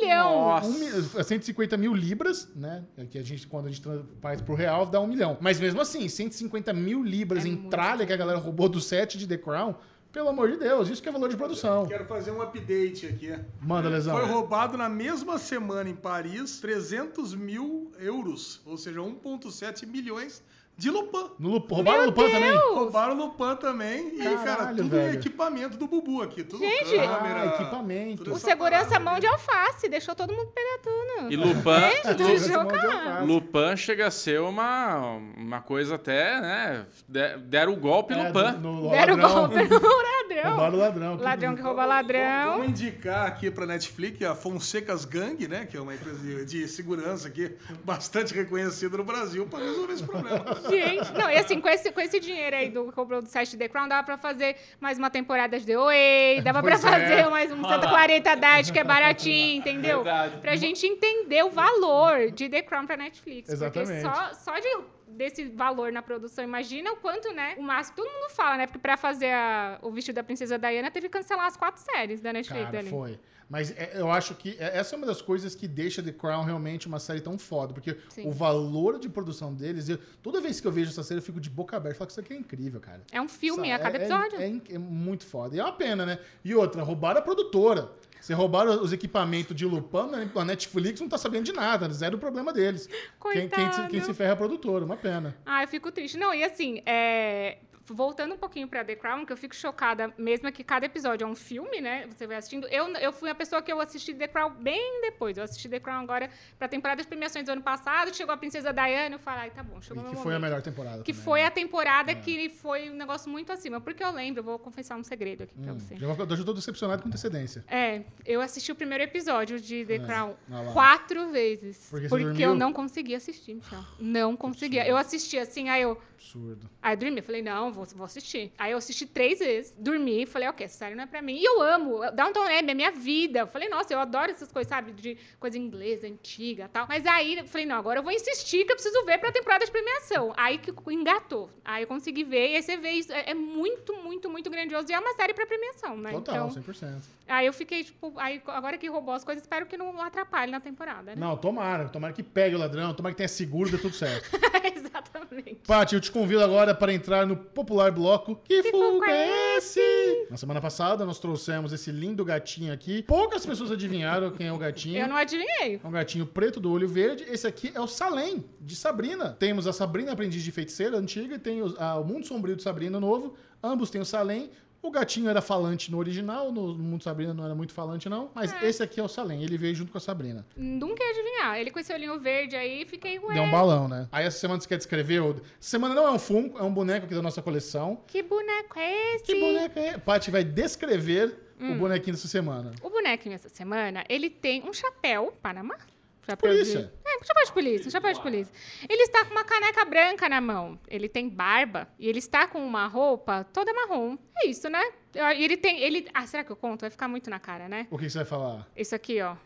Um milhão! Nossa. Um, mi- 150 mil libras, né? É Que a gente, quando a gente faz pro real, dá um milhão. Mas mesmo assim, 150 mil libras É em muito tralha que a galera roubou do set de The Crown, pelo amor de Deus, isso que é valor de produção. Quero fazer um update aqui. Manda, Lesão. Foi roubado na mesma semana em Paris 300 mil euros, ou seja, 1,7 milhões de Lupin. No Lup- roubaram o Lupan também? Roubaram Lupin também e, cara, Caralho, tudo velho. equipamento do Bubu aqui. Tudo Gente! câmera, Ah, equipamento. tudo O essa segurança parada. mão de alface, deixou todo mundo pegar tudo. E Lupin, Gente, Lu- (laughs) deixou, Mão de cara. alface. Lupin chega a ser uma, uma coisa até, né? de- Deram o golpe É, Lupin. no- no Deram ladrão. golpe no (laughs) ladrão. Roubaram o ladrão. Ladrão que rouba ladrão. Vamos indicar aqui pra Netflix a Fonsecas Gang, né? Que é uma empresa de, de segurança aqui bastante reconhecida no Brasil para resolver esse problema. (laughs) Gente, não, e assim, com esse, com esse dinheiro aí do que comprou do site The Crown, dava pra fazer mais uma temporada de The Way, dava pra Pois é. fazer mais um Santa Clarita Diet, que é baratinho, entendeu? Verdade. Pra gente entender o valor de The Crown pra Netflix. Exatamente. Porque só, só de, desse valor na produção, imagina o quanto, né? O máximo, todo mundo fala, né? Porque pra fazer a- o vestido da Princesa Diana, teve que cancelar as quatro séries da Netflix Cara, ali. foi. Mas é- eu acho que é- essa é uma das coisas que deixa The Crown realmente uma série tão foda. Porque Sim. o valor de produção deles, eu- toda vez que eu vejo essa série, eu fico de boca aberta. Falo que isso aqui é incrível, cara. É um filme Sa- a cada é- episódio. É, é é muito foda. E é uma pena, né? E outra, roubaram a produtora. Você roubaram os equipamentos de Lupin, né? a Netflix não tá sabendo de nada, zero problema deles. Quem, quem, se- Coitado. quem se ferra é a produtora, uma pena. Ah, eu fico triste. Não, e assim, é, voltando um pouquinho pra The Crown, que eu fico chocada, mesmo que cada episódio é um filme, né? Você vai assistindo. Eu, eu fui a pessoa que eu assisti The Crown bem depois. Eu assisti The Crown agora pra temporada de premiações do ano passado. Chegou a Princesa Diana, eu falei, ai, tá bom, E chegou que meu foi a momento. melhor temporada. Que também, foi né? a temporada que foi um negócio muito acima. Porque eu lembro, eu vou confessar um segredo aqui Hum, você. já, tô decepcionado com antecedência. É, eu assisti o primeiro episódio de The É, Crown lá. quatro vezes. Porque você Porque, eu não conseguia assistir, Michel. Não conseguia. Eu assisti assim, aí eu. Absurdo. Aí eu dormi, eu falei, não, vou, vou assistir. Aí eu assisti três vezes, dormi, falei, ok, essa série não é pra mim. E eu amo, Downton Abbey é minha vida. Eu falei, nossa, eu adoro essas coisas, sabe, de coisa inglesa, antiga e tal. Mas aí eu falei, não, agora eu vou insistir que eu preciso ver pra temporada de premiação. Aí que engatou. Aí eu consegui ver, e aí você vê isso, é, é muito, muito, muito grandioso. E é uma série pra premiação, né? Total, então, 100%. Aí eu fiquei, tipo, aí agora que roubou as coisas, espero que não atrapalhe na temporada, né? Não, tomara. Tomara que pegue o ladrão, tomara que tenha seguro, dê tudo certo. (laughs) Exatamente. Paty, eu te convido agora para entrar no popular bloco Que, Que Fogo é esse? Na semana passada nós trouxemos esse lindo gatinho aqui. Poucas pessoas adivinharam quem é o gatinho. Eu não adivinhei. É um gatinho preto do olho verde. Esse aqui é o Salem, de Sabrina. Temos a Sabrina Aprendiz de Feiticeira antiga e tem os- a- o Mundo Sombrio de Sabrina novo. Ambos têm o Salem. O gatinho era falante no original, no Mundo Sabrina não era muito falante, não. Mas esse aqui é o Salem, ele veio junto com a Sabrina. Nunca ia adivinhar. Ele com esse olhinho verde aí, fiquei, ué, Deu um balão, né? Aí essa semana você quer descrever. semana não é um Funko, é um boneco aqui da nossa coleção. que boneco é esse? Que boneco é? Paty vai descrever o bonequinho dessa semana? O bonequinho essa semana, ele tem um chapéu, Panamá? Chapéu Polícia. De... Um chapéu de polícia, um chapéu de polícia. Ele está com uma caneca branca na mão. Ele tem barba e ele está com uma roupa toda marrom. É isso, né? E ele tem. Ele... Ah, será que eu conto? Vai ficar muito na cara, né? O que você vai falar? Isso aqui, ó.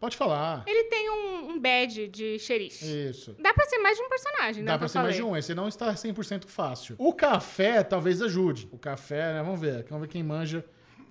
Pode falar. Ele tem um, um badge de xerife. Isso. Dá pra ser mais de um personagem, né? Dá pra ser mais de falei. um, esse não está 100% fácil. O café talvez ajude. O café, né? Vamos ver. Vamos ver quem manja.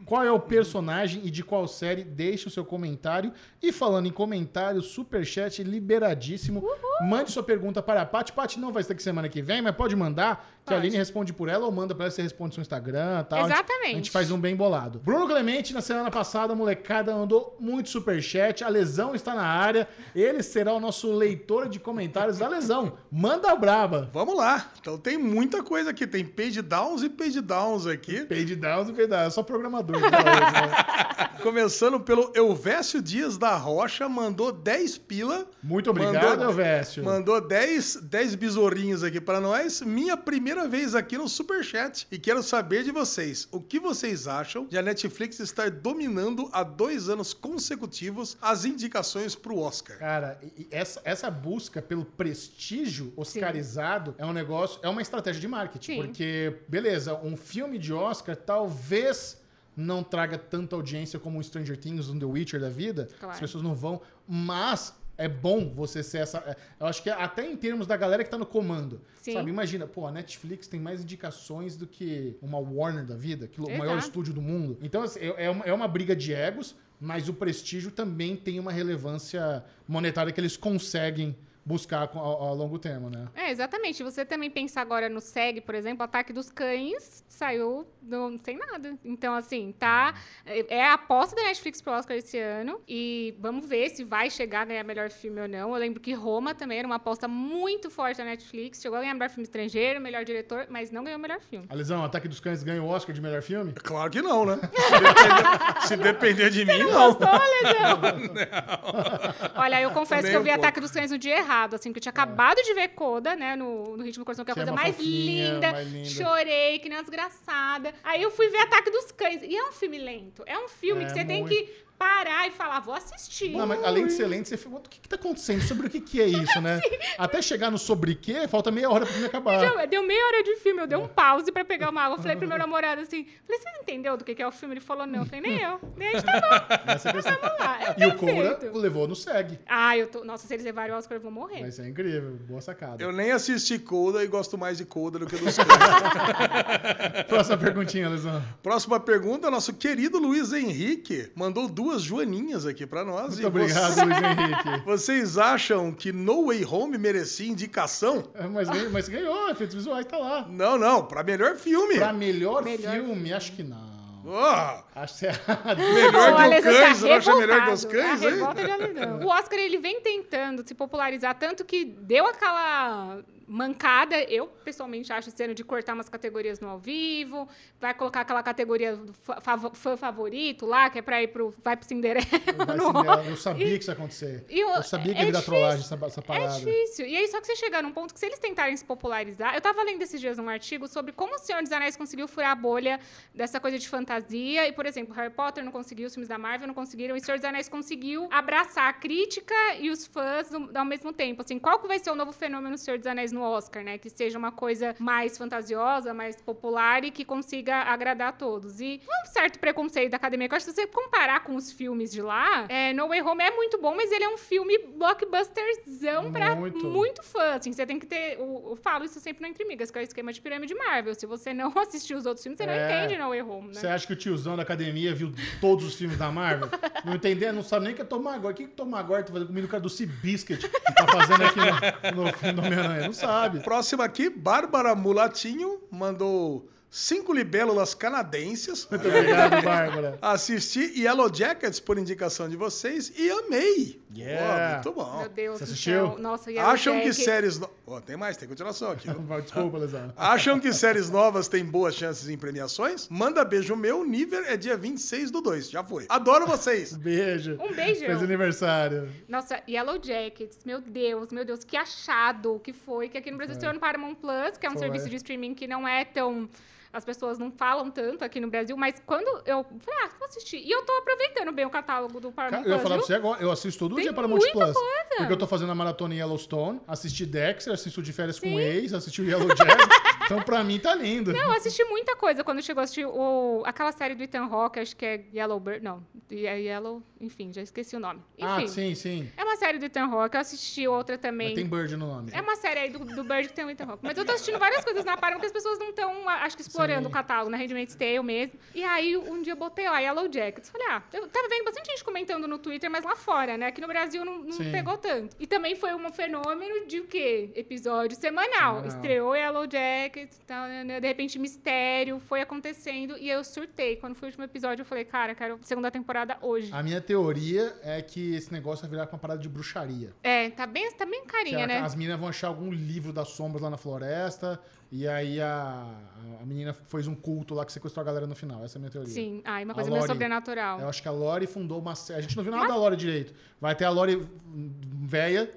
Qual é o personagem e de qual série? Deixe o seu comentário. E falando em comentário, superchat liberadíssimo. Mande sua pergunta para a Paty. Paty não vai estar aqui semana que vem, mas pode mandar, que a. Aline responde por ela ou manda pra ela, você responde no seu Instagram tal. A gente- Exatamente. A gente faz um bem bolado. Bruno Clemente, na semana passada, a molecada mandou muito superchat. A Lesão está na área. Ele será o nosso leitor de comentários da Lesão. Manda a braba. Vamos lá. Então tem muita coisa aqui. Tem page downs e page downs aqui. Page downs e page downs. Eu sou programador. né? (laughs) Começando pelo Elvésio Dias da Rocha, mandou 10 pila. Muito obrigado, Mandou- Elvésio. Mandou 10, 10 besourinhos aqui para nós. Minha primeira vez aqui no Superchat. E quero saber de vocês. O que vocês acham de a Netflix estar dominando há dois anos consecutivos as indicações para o Oscar? Cara, essa, essa busca pelo prestígio oscarizado é um negócio, é uma estratégia de marketing. Sim. Porque, beleza, um filme de Oscar talvez não traga tanta audiência como um Stranger Things, um The Witcher da vida. Claro. As pessoas não vão. Mas é bom você ser essa. é, Eu acho que até em termos da galera que tá no comando. Sim. Sabe, imagina, pô, a Netflix tem mais indicações do que uma Warner da vida, que é o maior estúdio do mundo. Então, assim, é, é uma, é uma briga de egos, mas o prestígio também tem uma relevância monetária que eles conseguem buscar ao, ao longo termo, né? É, exatamente. Você também pensa agora no SEG, por exemplo, Ataque dos Cães saiu do- sem nada. Então, assim, tá. É é a aposta da Netflix pro Oscar esse ano. E vamos ver se vai chegar a ganhar melhor filme ou não. Eu lembro que Roma também era uma aposta muito forte da Netflix. Chegou a ganhar melhor filme estrangeiro, melhor diretor, mas não ganhou melhor filme. Alisão, Ataque dos Cães ganha o Oscar de melhor filme? Claro que não, né? (laughs) Se depender, se depender de mim, não. (laughs) Olha, eu confesso Nem que eu vi um. Ataque dos Cães no dia errado, assim, que eu tinha acabado de ver Coda, né, no, no Ritmo do Coração, que é a é coisa uma mais fofinha, linda. mais linda. Chorei, que nem uma desgraçada. Aí eu fui ver Ataque dos Cães. E é um filme lento. É um filme É, que você tem muito. que parar e falar, vou assistir. Não, mas além de ser lento, você fica, o que, que tá acontecendo? Sobre o que, que é isso, né? Até chegar no sobre quê, falta meia hora pra filme acabar. Já deu meia hora de filme, eu dei um pause pra pegar uma água. Eu falei pro (laughs) meu namorado assim, falei, você entendeu do que que é o filme? Ele falou, não. Eu falei, nem eu. (laughs) Nem a gente tá bom. Essa é. Vamos lá. É E o. Cobra levou no SEG. Ah, eu tô... Nossa, se eles levarem o Oscar, eu vou morrer. Mas isso é incrível, boa sacada. Eu nem assisti Coda e gosto mais de Coda do que dos. (laughs) Próxima perguntinha, Alisão. Próxima pergunta, nosso querido Luiz Henrique mandou duas joaninhas aqui pra nós. Muito E obrigado, você- Luiz Henrique. (laughs) Vocês acham que No Way Home merecia indicação? É, Mas, ganhou, mas ganhou, efeitos visuais tá lá. Não, não, pra melhor filme. Pra melhor, Melhor filme, acho que não. Ah, Acho que é (laughs) melhor que o tá Cães, você não acha melhor que os. Cães, A hein? (laughs) O Oscar, ele vem tentando se popularizar tanto que deu aquela mancada, eu pessoalmente acho esse ano de cortar umas categorias no ao vivo, vai colocar aquela categoria do fav- fã favorito lá, que é pra ir pro vai pro Cinderela. Vai (laughs) no Cinderela, eu sabia que isso ia acontecer. E o- eu sabia que é ia virar trollagem essa, essa É parada. difícil. E aí, só que você chega num ponto que se eles tentarem se popularizar... Eu tava lendo esses dias um artigo sobre como o Senhor dos Anéis conseguiu furar a bolha dessa coisa de fantasia. E, por exemplo, Harry Potter não conseguiu, os filmes da Marvel não conseguiram. E o Senhor dos Anéis conseguiu abraçar a crítica e os fãs ao mesmo tempo. Assim, qual que vai ser o novo fenômeno do Senhor dos Anéis no Oscar, né? Que seja uma coisa mais fantasiosa, mais popular e que consiga agradar a todos. E um certo preconceito da academia, que eu acho que se você comparar com os filmes de lá, é, No Way Home é muito bom, mas ele é um filme blockbusterzão pra Muito. muito, fã. Assim, você tem que ter. Eu, eu falo isso sempre no Entre Migas, que é o esquema de pirâmide Marvel. Se você não (laughs) assistiu os outros filmes, você não É. entende No Way Home, né? Você acha que o tiozão da academia viu todos os filmes da Marvel? Não entender, não sabe nem o que é tomar agora. O que é tomar agora? Tá fazendo comida o cara do Seabiscuit que tá fazendo aqui no, no do Homem-Aranha. Não sabe. Próxima aqui, Bárbara Mulatinho mandou cinco libélulas canadenses. Muito obrigado, Bárbara. (laughs) Assisti Yellow Jackets por indicação de vocês e amei. Yeah. Pô, muito bom. Meu Deus Você do assistiu? céu. Nossa, Yellow Acham que séries. No... Ó, tem mais, tem continuação aqui. (laughs) Desculpa, Lesão. Acham que séries novas têm boas chances em premiações? Manda beijo meu, Niver é dia 26 do 2. Já foi. Adoro vocês. (laughs) Beijo. Um beijão. Fez aniversário. Nossa, Yellow Jackets, meu Deus, meu Deus, que achado que foi. Que aqui no Brasil estreou no Paramount Plus, que é um Foi. serviço de streaming que não é tão as pessoas não falam tanto aqui no Brasil, mas quando eu falei, ah, vou assistir. E eu tô aproveitando bem o catálogo do Paramount Cara, eu ia Plus, falar pra você agora, eu assisto todo Tem dia Paramount muita Plus. coisa. Porque eu tô fazendo a maratona em Yellowstone, assisti Dexter, assisto de férias com o ex, assisti o Yellow Jack. (laughs) então, pra mim, tá lindo. Não, eu assisti muita coisa quando chegou a assistir o, aquela série do Ethan Hawke, acho que é Yellow Bird. Não, é Yellow, enfim, já esqueci o nome. Enfim, ah, sim, sim. é uma série do Ethan Hawke, eu assisti outra Mas também. tem Bird no nome. É uma série aí do, do Bird que tem o Ethan Hawke. Mas eu tô assistindo várias coisas na Paramount que as pessoas não estão, acho que, explorando Sim. o catálogo, na Handmaid's Tale mesmo. E aí, um dia eu botei lá, Yellow Jackets. Falei, ah, eu tava vendo bastante gente comentando no Twitter, mas lá fora, né? Aqui no Brasil não, não pegou tanto. E também foi um fenômeno de o quê? Episódio semanal. Semanal. Estreou Yellow Jackets, tal, né, né, de repente mistério, foi acontecendo. E eu surtei. Quando foi o último episódio, eu falei, cara, quero segunda temporada hoje. A minha teoria é que esse negócio vai virar com uma parada de bruxaria. É, tá bem, tá bem carinha, né? As meninas vão achar algum livro das sombras lá na floresta. E aí a, a menina fez um culto lá que sequestrou a galera no final. Essa é a minha teoria. Sim, ai, uma A coisa meio sobrenatural. Eu acho que a Lori fundou uma série. A gente não viu nada da Lori direito. Vai ter a Lori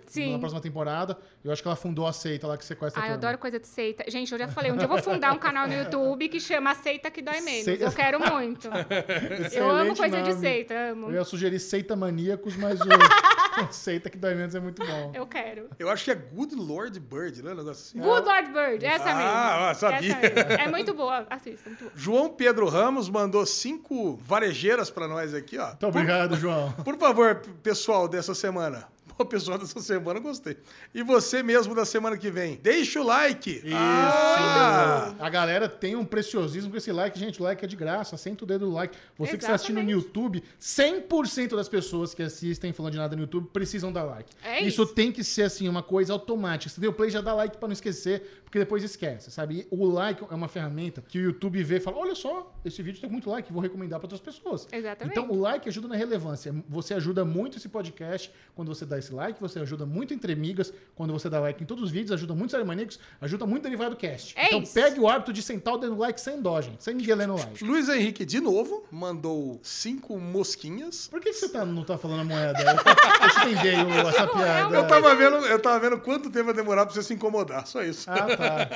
Sim. na próxima temporada. Eu acho que ela fundou a seita lá que sequestra Ah, eu a turma. adoro coisa de seita. Gente, eu já falei, um dia eu vou fundar um canal no YouTube que chama Seita que Dói Menos. Seita- Eu quero muito. (laughs) Eu amo coisa de nome. seita, amo. Eu ia sugerir seita maníacos, mas o (laughs) (laughs) seita que dói menos é muito bom. Eu quero. Eu acho que é Good Lord Bird, né? Um negócio assim. Good Lord Bird, essa Ah, mesmo. ah, sabia. Essa mesmo. É muito boa, assista, muito boa. João Pedro Ramos mandou cinco varejeiras pra nós aqui, ó. Muito obrigado, João. (laughs) Por favor, pessoal dessa semana. (laughs) O pessoal dessa semana eu gostei. E você mesmo da semana que vem. Deixa o like. Isso. Ah! A galera tem um preciosismo com esse like. Gente, o like é de graça. Senta o dedo no like. Você que está assistindo no Exatamente. YouTube, 100% das pessoas que assistem falando de nada no YouTube precisam dar like. É isso. isso. tem que ser, assim, uma coisa automática. Se deu play, já dá like pra não esquecer, porque depois esquece, sabe? E o like é uma ferramenta que o YouTube vê e fala, olha só, esse vídeo tem muito like, vou recomendar para outras pessoas. Exatamente. Então, o like ajuda na relevância. Você ajuda muito esse podcast quando você dá esse like, você ajuda muito entre amigas quando você dá like em todos os vídeos, ajuda muito os maníacos, ajuda muito o derivado cast. É então, isso. pegue o hábito de sentar o dedo no like sem dó, gente, sem miguelé no like. Luiz Henrique, de novo, mandou cinco mosquinhas. Por que, que você tá- não tá falando a moeda? Eu, eu te entendi o- (laughs) essa piada. Eu tava, vendo, eu tava vendo quanto tempo vai demorar pra você se incomodar, só isso. Ah, tá.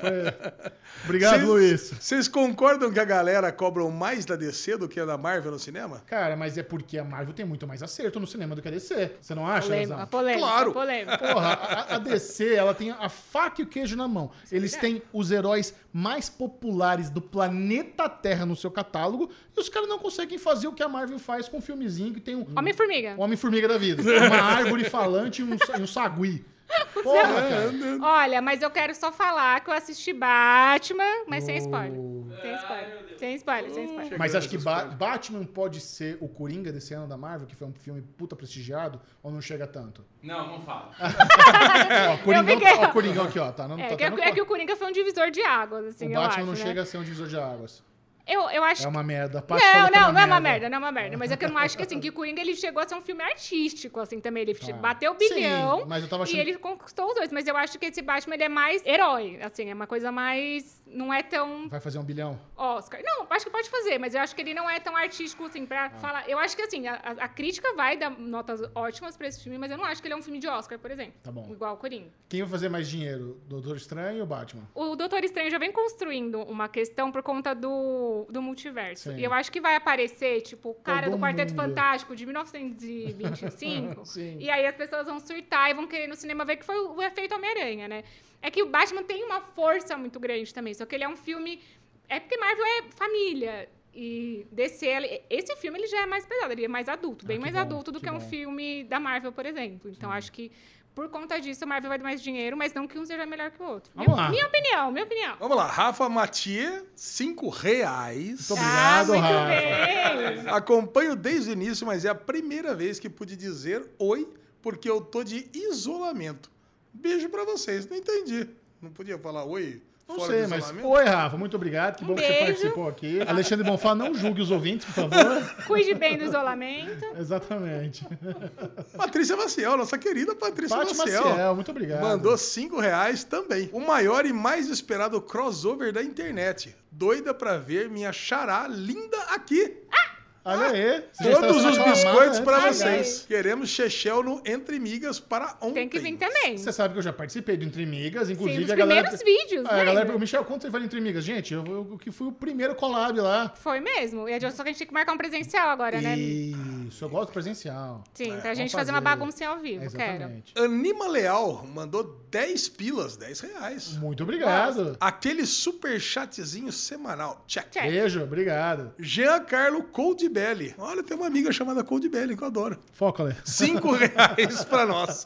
Foi- (laughs) Obrigado, Vocês- Luiz. Vocês concordam que a galera cobra mais da DC do que a da Marvel no cinema? Cara, mas é porque a Marvel tem muito mais acerto no cinema do que a DC. Você não acha, Polêmica, Lazar? polêmica, Claro. polêmica. Porra, a, a DC, ela tem a faca e o queijo na mão. Eles têm os heróis mais populares do planeta Terra no seu catálogo e os caras não conseguem fazer o que a Marvel faz com um filmezinho que tem um, Homem-Formiga. um Homem-Formiga da vida. (laughs) Uma árvore falante e um, e um sagui. Porra. Olha, mas eu quero só falar que eu assisti Batman, mas sem spoiler. Oh. Sem spoiler. Sem spoiler, sem spoiler. Mas acho que Ba- Batman pode ser o Coringa desse ano da Marvel, que foi um filme puta prestigiado, ou não chega tanto? Não, não fala. (laughs) Ó, Coringão, fiquei- ó, Coringão aqui, ó. Tá, não, É, tá que, no é que o Coringa foi um divisor de águas, assim, O eu Batman acho, não né? chega a ser um divisor de águas. Eu, eu acho É uma merda. A Não, que não, não é uma merda, não é uma merda. Mas é que eu não acho que assim, que o Coringa ele chegou a ser um filme artístico, assim, também. Ele Tá. bateu o Sim, bilhão mas eu tava achando- e ele conquistou os dois. Mas eu acho que esse Batman ele é mais herói, assim, é uma coisa mais. Não é tão Vai fazer um bilhão? Oscar. Não, acho que pode fazer, mas eu acho que ele não é tão artístico, assim, pra Ah. falar. Eu acho que, assim, a, a- a crítica vai dar notas ótimas pra esse filme, mas eu não acho que ele é um filme de Oscar, por exemplo. Tá bom. Igual o Coringa. Quem vai fazer mais dinheiro? Doutor Estranho ou Batman? O Doutor Estranho já vem construindo uma questão por conta do, do multiverso. Sim. E eu acho que vai aparecer, tipo, o cara Todo do Quarteto mundo. Fantástico de 1925. (laughs) Sim. e aí as pessoas vão surtar e vão querer no cinema ver que foi o efeito Homem-Aranha, né? É que o Batman tem uma força muito grande também, só que ele é um filme. É porque Marvel é família. E DC, esse filme ele já é mais pesado, ele é mais adulto, bem Ah, mais bom, adulto do que que, um bom. filme da Marvel, por exemplo. Então acho que por conta disso a Marvel vai dar mais dinheiro, mas não que um seja melhor que o outro. Vamos minha, lá. minha opinião, minha opinião. Vamos lá, Rafa Matier, cinco reais. Muito obrigado, ah, muito Rafa. bem. Acompanho desde o início, mas é a primeira vez que pude dizer oi, porque eu tô de isolamento. Beijo pra vocês. Não entendi. Não podia falar oi Não sei, mas. Oi, Rafa, muito obrigado. Que Um bom que você beijo. participou aqui. (laughs) Alexandre Bonfá, não julgue os ouvintes, por favor. (laughs) Cuide bem do isolamento. (laughs) Exatamente. Patrícia Maciel, nossa querida Patrícia Paty Maciel. Maciel, muito obrigado. Mandou cinco reais também. O maior e mais esperado crossover da internet. Doida pra ver minha xará linda aqui. Olha aí. Todos os biscoitos antes para vocês. Queremos Chechel no Entre Migas para ontem. Tem que vir também. Você sabe que eu já participei do Entre Migas, Sim, inclusive dos a galera... primeiros vídeos, Ah, a né? galera, o Michel, quando você vai no Entre Migas? Gente, eu, eu, eu que fui o primeiro collab lá. Foi mesmo. E só que a gente tem que marcar um presencial agora, né? Isso, eu gosto presencial. Sim, pra vamos gente fazer uma baguncinha ao vivo, quero. Anima Leal mandou 10 pilas, 10 reais. Muito obrigado. Aquele super chatzinho semanal. Check. Check. Beijo, obrigado. Giancarlo Coldbelly. Olha, tem uma amiga chamada Coldbelly que eu adoro. Foca, Lê. 5 (laughs) reais pra nós.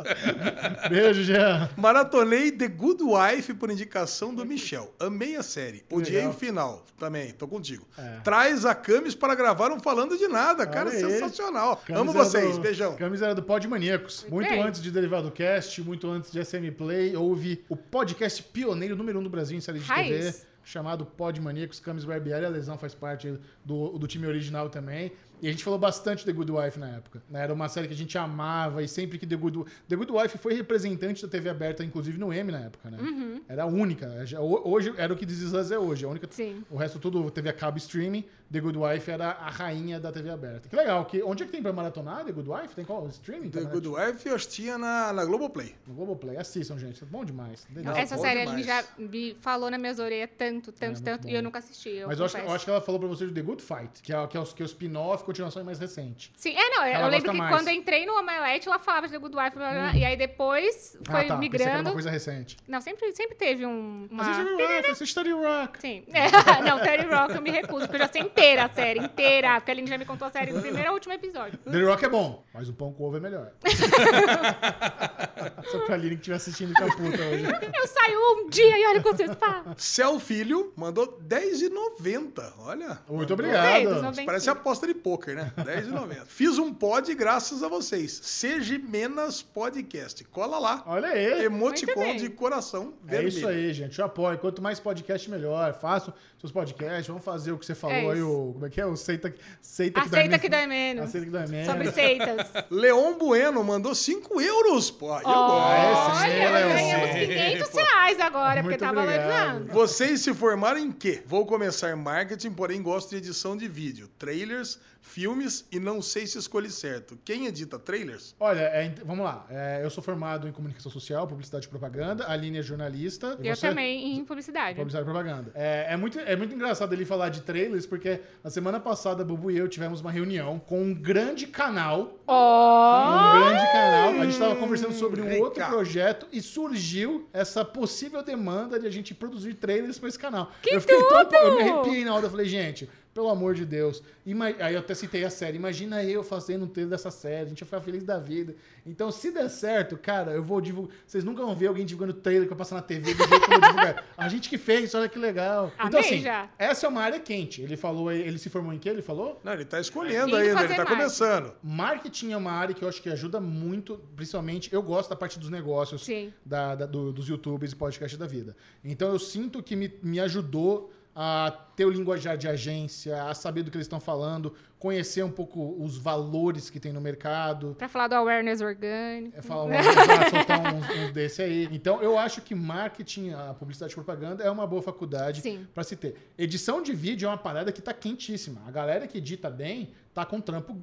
Beijo, Jean. Maratonei The Good Wife por indicação do Michel. Amei a série. Odiei Legal. o final. Também, tô contigo. É. Traz a Camis para gravar um Falando de Nada. Cara, Olha aí. Sensacional. Amo vocês. do- Beijão. Camis era do Pod Maníacos. Muito bem. antes de Derivado Cast, muito antes de SM Play, houve o podcast pioneiro número um do Brasil em série de Raiz. TV, chamado Pod Maníacos. Camis Barbieri, a Lesão faz parte do, do time original também. E a gente falou bastante de The Good Wife na época. né? Era uma série que a gente amava e sempre que The Good, The Good Wife foi representante da TV aberta, inclusive no M na época, né? Uhum. Era a única. Já- Hoje era o que This Is é hoje. A única Sim. o resto tudo TV a cabo streaming. The Good Wife era a rainha da TV aberta. Que legal. Que, onde é que tem pra maratonar The Good Wife? Tem qual? Streaming? The na Good Wife eu tinha na, na Globoplay. No Globoplay. Assistam, gente. É bom demais. Não, Essa bom série ele demais. já me falou nas minhas orelhas tanto, tanto, muito tanto, bom. e eu nunca assisti. Eu Mas eu acho, eu acho que ela falou pra você de The Good Fight, que é, que é, o, que é o spin-off, continuação mais recente. Sim, é, não, Ela eu lembro que mais. quando eu entrei no Omelete, ela falava de The Good Wife, blá, blá, blá, e aí depois foi ah, tá. Pensei migrando. uma coisa recente. Não, sempre, sempre teve um, uma... Assiste The Rock, assiste The Rock. Sim. (laughs) não, Terry Rock eu me recuso, porque eu já sei inteira a série, inteira. Porque a Aline já me contou a série do primeiro ao último episódio. The Rock é bom, mas o pão com ovo é melhor. (laughs) Só pra Aline que estiver assistindo com a puta hoje. Eu saio um dia e olha o que vocês falam. Céu Filho mandou 10,90. Olha. Muito obrigado. 90. Parece aposta de pôquer, né? 10,90. Fiz um pod graças a vocês. Seja Menas Podcast. Cola lá. Olha aí. Emoticon de coração É vermelho. isso aí, gente. Eu apoio. Quanto mais podcast, melhor. Façam seus podcasts. Vamos fazer o que você falou É aí. O, como é que é? O Seita, seita que Aceita dá que dói menos. Aceita que dói menos. Sobre seitas. (laughs) Leon Bueno mandou 5 euros. Pô, eu gosto. esse Olha, ganhamos 500 reais agora, porque Muito tá obrigado. valorizando. Vocês se formaram em quê? Vou começar marketing, porém gosto de edição de vídeo, trailers, filmes e não sei se escolhi certo. Quem edita trailers? Olha, é vamos lá. É, eu sou formado em comunicação social, publicidade e propaganda. A Aline é jornalista. E Eu você? também em publicidade. Publicidade e propaganda. É, é muito, é muito engraçado ele falar de trailers, porque na semana passada, Bubu e eu tivemos uma reunião com um grande canal. Ó! Um grande canal. A gente estava conversando sobre um Rica. outro projeto e surgiu essa possível demanda de a gente produzir trailers para esse canal. Que eu fiquei tão. tudo! Eu me arrepiei na hora. Eu falei, gente, pelo amor de Deus. Ima- Aí eu até citei a série. Imagina eu fazendo um trailer dessa série. A gente ia ficar feliz da vida. Então, se der certo, cara, eu vou divulgar. Vocês nunca vão ver alguém divulgando trailer que vai passar na TV do jeito que eu divulgar. A gente que fez, olha que legal. então, Amei assim, já. essa é uma área quente. Ele falou, aí- ele se formou em quê? Ele falou? Não, ele tá escolhendo ainda, ele tá marketing. começando. Marketing é uma área que eu acho que ajuda muito, principalmente eu gosto da parte dos negócios, Sim. da, da- do- dos youtubers e podcasts da vida. Então eu sinto que me, me ajudou a ter o linguajar de agência, a saber do que eles estão falando, conhecer um pouco os valores que tem no mercado. Pra falar do awareness orgânico. É falar uma, ah, soltar uns, uns desse aí. Então, eu acho que marketing, a publicidade e propaganda é uma boa faculdade para se ter. Edição de vídeo é uma parada que tá quentíssima. A galera que edita bem tá com trampo.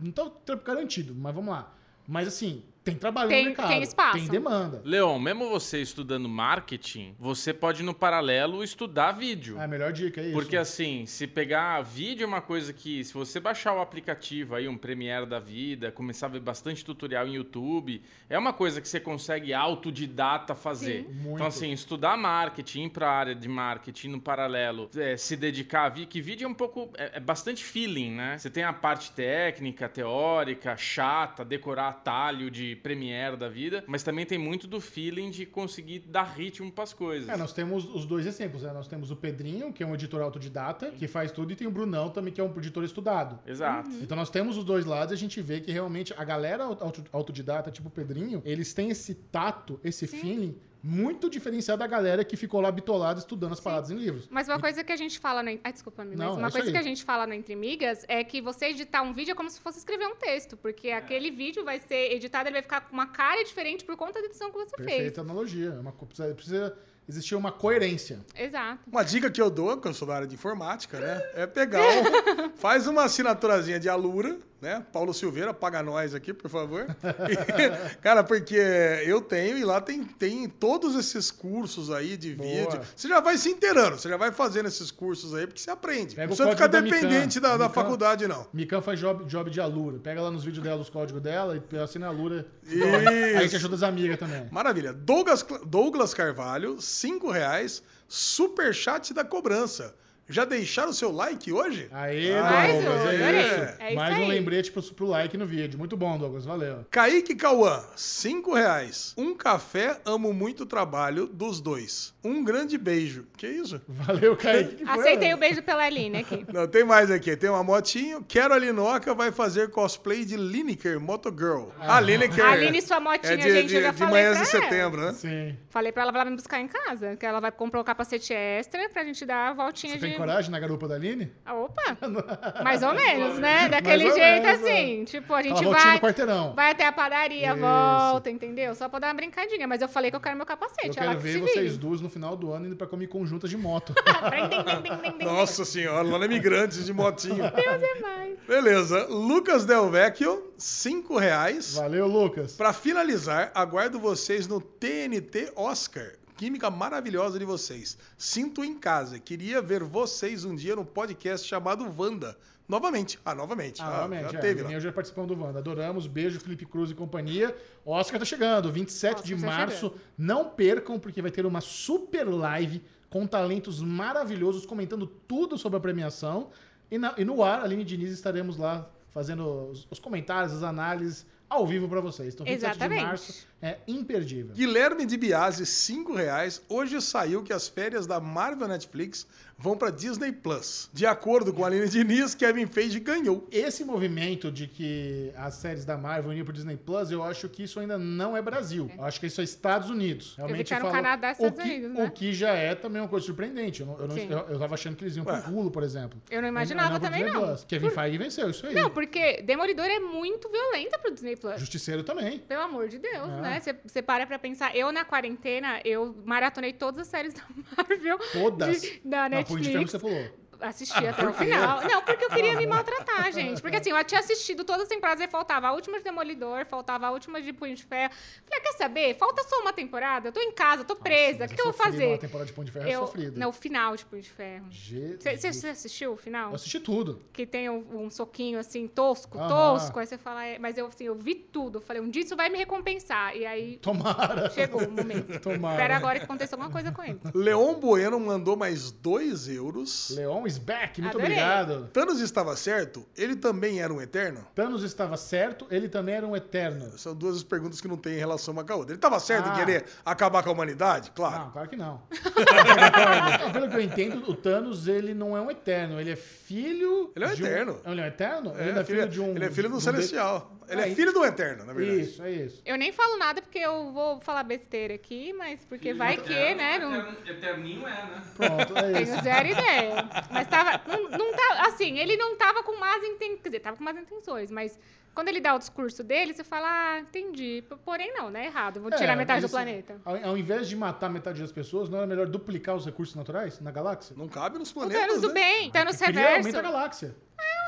Não tá trampo garantido, mas vamos lá. Mas assim, tem trabalho Tem- no mercado. tem espaço. Tem demanda. Leon, mesmo você estudando marketing, você pode no paralelo estudar vídeo. É a melhor dica, é isso. Porque assim, se pegar vídeo é uma coisa que, se você baixar o aplicativo aí, um Premiere da vida, começar a ver bastante tutorial em YouTube, é uma coisa que você consegue autodidata fazer. Sim. Muito. Então assim, estudar marketing, ir pra área de marketing no paralelo, é, se dedicar a vídeo, que vídeo é um pouco, é, é bastante feeling, né? Você tem a parte técnica, teórica, chata, decorar atalho de Premiere da vida, mas também tem muito do feeling de conseguir dar ritmo pras coisas. É, nós temos os dois exemplos, né? Nós temos o Pedrinho, que é um editor autodidata, que faz tudo, e tem o Brunão também, que é um editor estudado. Exato. Uhum. Então nós temos os dois lados e a gente vê que realmente a galera auto- autodidata, tipo o Pedrinho, eles têm esse tato, esse feeling muito diferenciado da galera que ficou lá bitolada estudando as paradas em livros. Mas uma coisa que a gente fala na. Ai, desculpa, amigo, Não, mas é uma isso coisa aí. que a gente fala no Entre Migas é que você editar um vídeo é como se fosse escrever um texto, porque É. aquele vídeo vai ser editado, ele vai ficar com uma cara diferente por conta da edição que você fez. Perfeita analogia. É uma, precisa, precisa existia uma coerência. Exato. Uma dica que eu dou, que eu sou da área de informática, né? É pegar, (laughs) um, faz uma assinaturazinha de Alura, né? Paulo Silveira, paga nós aqui, por favor. E, (laughs) cara, porque eu tenho e lá tem, tem todos esses cursos aí de Boa. vídeo. Você já vai se inteirando, você já vai fazendo esses cursos aí, porque você aprende. Pega não precisa ficar da dependente Mikan. da, da Mikan. faculdade, não. Mikan faz job, job de Alura. Pega lá nos vídeos dela os códigos dela e assina a Alura. Isso. Aí gente ajuda as amigas também. Maravilha. Douglas, Douglas Carvalho, cinco reais, superchat da cobrança. Já deixaram o seu like hoje? Aê, Mais Douglas, é adorei. isso. É isso Mais um aí. lembrete pro, pro like no vídeo. Muito bom, Douglas. Valeu. Kaique Cauã, cinco reais. Um café, amo muito o trabalho dos dois. Um grande beijo. Que isso? Valeu, Kaique. Que (laughs) foi, Aceitei o beijo pela Aline aqui. (laughs) Não, tem mais aqui. Tem uma motinho. Quero a Linoca vai fazer cosplay de Lineker Motogirl. A Lineker. A Aline, sua motinha, é de, gente, de, eu já de falei manhãs pra de ela. setembro, né? Sim. Falei pra ela, pra ela me buscar em casa, que ela vai comprar o capacete extra pra gente dar a voltinha Você de... tem coragem na garupa da Aline? Ah, Opa! (laughs) Mais ou menos, né? Daquele jeito menos, assim. Tipo, a gente vai... no quarteirão. Vai até a padaria, Isso. volta, entendeu? Só pra dar uma brincadinha. Mas eu falei que eu quero meu capacete. Eu quero que ver vocês duas no final do ano indo pra comer conjuntas de moto. (laughs) Nossa senhora, lá na Imigrantes de motinho. Deus é mais. Beleza. Lucas Del Vecchio, cinco reais. Valeu, Lucas. Pra finalizar, aguardo vocês no TNT Oscar. Química maravilhosa de vocês. Sinto em casa. Queria ver vocês um dia no podcast chamado Wanda. Novamente. Ah, novamente. Ah, Ah, novamente. já é, teve lá. eu já participamos do Wanda. Adoramos. Beijo, Felipe Cruz e companhia. Oscar tá chegando, 27 Oscar de tá março. Não percam, porque vai ter uma super live com talentos maravilhosos comentando tudo sobre a premiação. E, na- e no ar, Aline Diniz, estaremos lá fazendo os, os comentários, as análises ao vivo pra vocês. Então, 27 Exatamente. de março é imperdível. Guilherme de Biase, cinco reais. Hoje saiu que as férias da Marvel Netflix vão pra Disney Plus. De acordo com a Aline Diniz, Kevin Feige ganhou. Esse movimento de que as séries da Marvel iam pro Disney Plus, eu acho que isso ainda não é Brasil. Eu acho que isso é Estados Unidos. Realmente no falou- Canadá, o Estados que, Unidos, né? O que já é também uma coisa surpreendente. Eu, não, eu, não- eu, eu tava achando que eles iam pro Ué. Hulu, por exemplo. Eu não imaginava também, Disney não. Plus. Kevin Feige venceu, isso aí. Não, porque Demolidor é muito violenta pro Disney Plus. Justiceiro também. Pelo amor de Deus, É. né? Você- para pra pensar. Eu, na quarentena, eu maratonei todas as séries da (laughs) Marvel. Todas. de- da Não, Punho de Ferro você pulou. Assisti até o final. Não, porque eu queria me (laughs) maltratar, gente. Porque assim, eu tinha assistido todas as temporadas e faltava a última de Demolidor, faltava a última de Punho de Ferro. Falei, ah, quer saber? Falta só uma temporada. Eu tô em casa, tô presa. O que, que eu vou fazer? Uma temporada de Punho de Ferro é Eu, sofrida. não, o final de Punho de Ferro. Você assistiu o final? Eu assisti tudo. que tem um, um soquinho assim, tosco, Aham. tosco. Aí você fala, é, mas eu assim, eu vi tudo. Eu falei, um dia isso vai me recompensar. E aí Tomara. chegou o momento. (laughs) Tomara. Espera agora que aconteça alguma coisa com ele. Leon Bueno mandou mais dois euros. Leon is back. Muito Adorei. obrigado. Thanos estava certo? Ele também era um eterno? Thanos estava certo, ele também era um eterno. São duas perguntas que não têm relação uma com a outra. Ele estava certo Ah. em querer acabar com a humanidade? Claro. Não, claro que não. Não, Pelo que eu entendo, o Thanos, ele não é um eterno. Ele é filho... Ele é um de eterno. Ele é um eterno? É, ele é filho, filho- de um... ele é filho do de um Celestial. Ele é Aí- filho do Eterno, na de- verdade. Isso, é isso. Eu nem falo nada porque eu vou falar besteira aqui, mas porque vai que, né? Não, Eterninho é, né? Pronto, é isso. tenho zero ideia. Mas (laughs) tava. Não, não tá, assim, ele não tava com más intenções. Quer dizer, tava com más intenções, mas quando ele dá o discurso dele, você fala, ah, entendi. Porém, não, né? Errado. Vou tirar É, metade mas do assim, planeta. Ao, ao invés de matar metade das pessoas, não era melhor duplicar os recursos naturais na galáxia? Não cabe nos O planetas, Thanos do né? bem, Thanos reverso. aumenta a galáxia.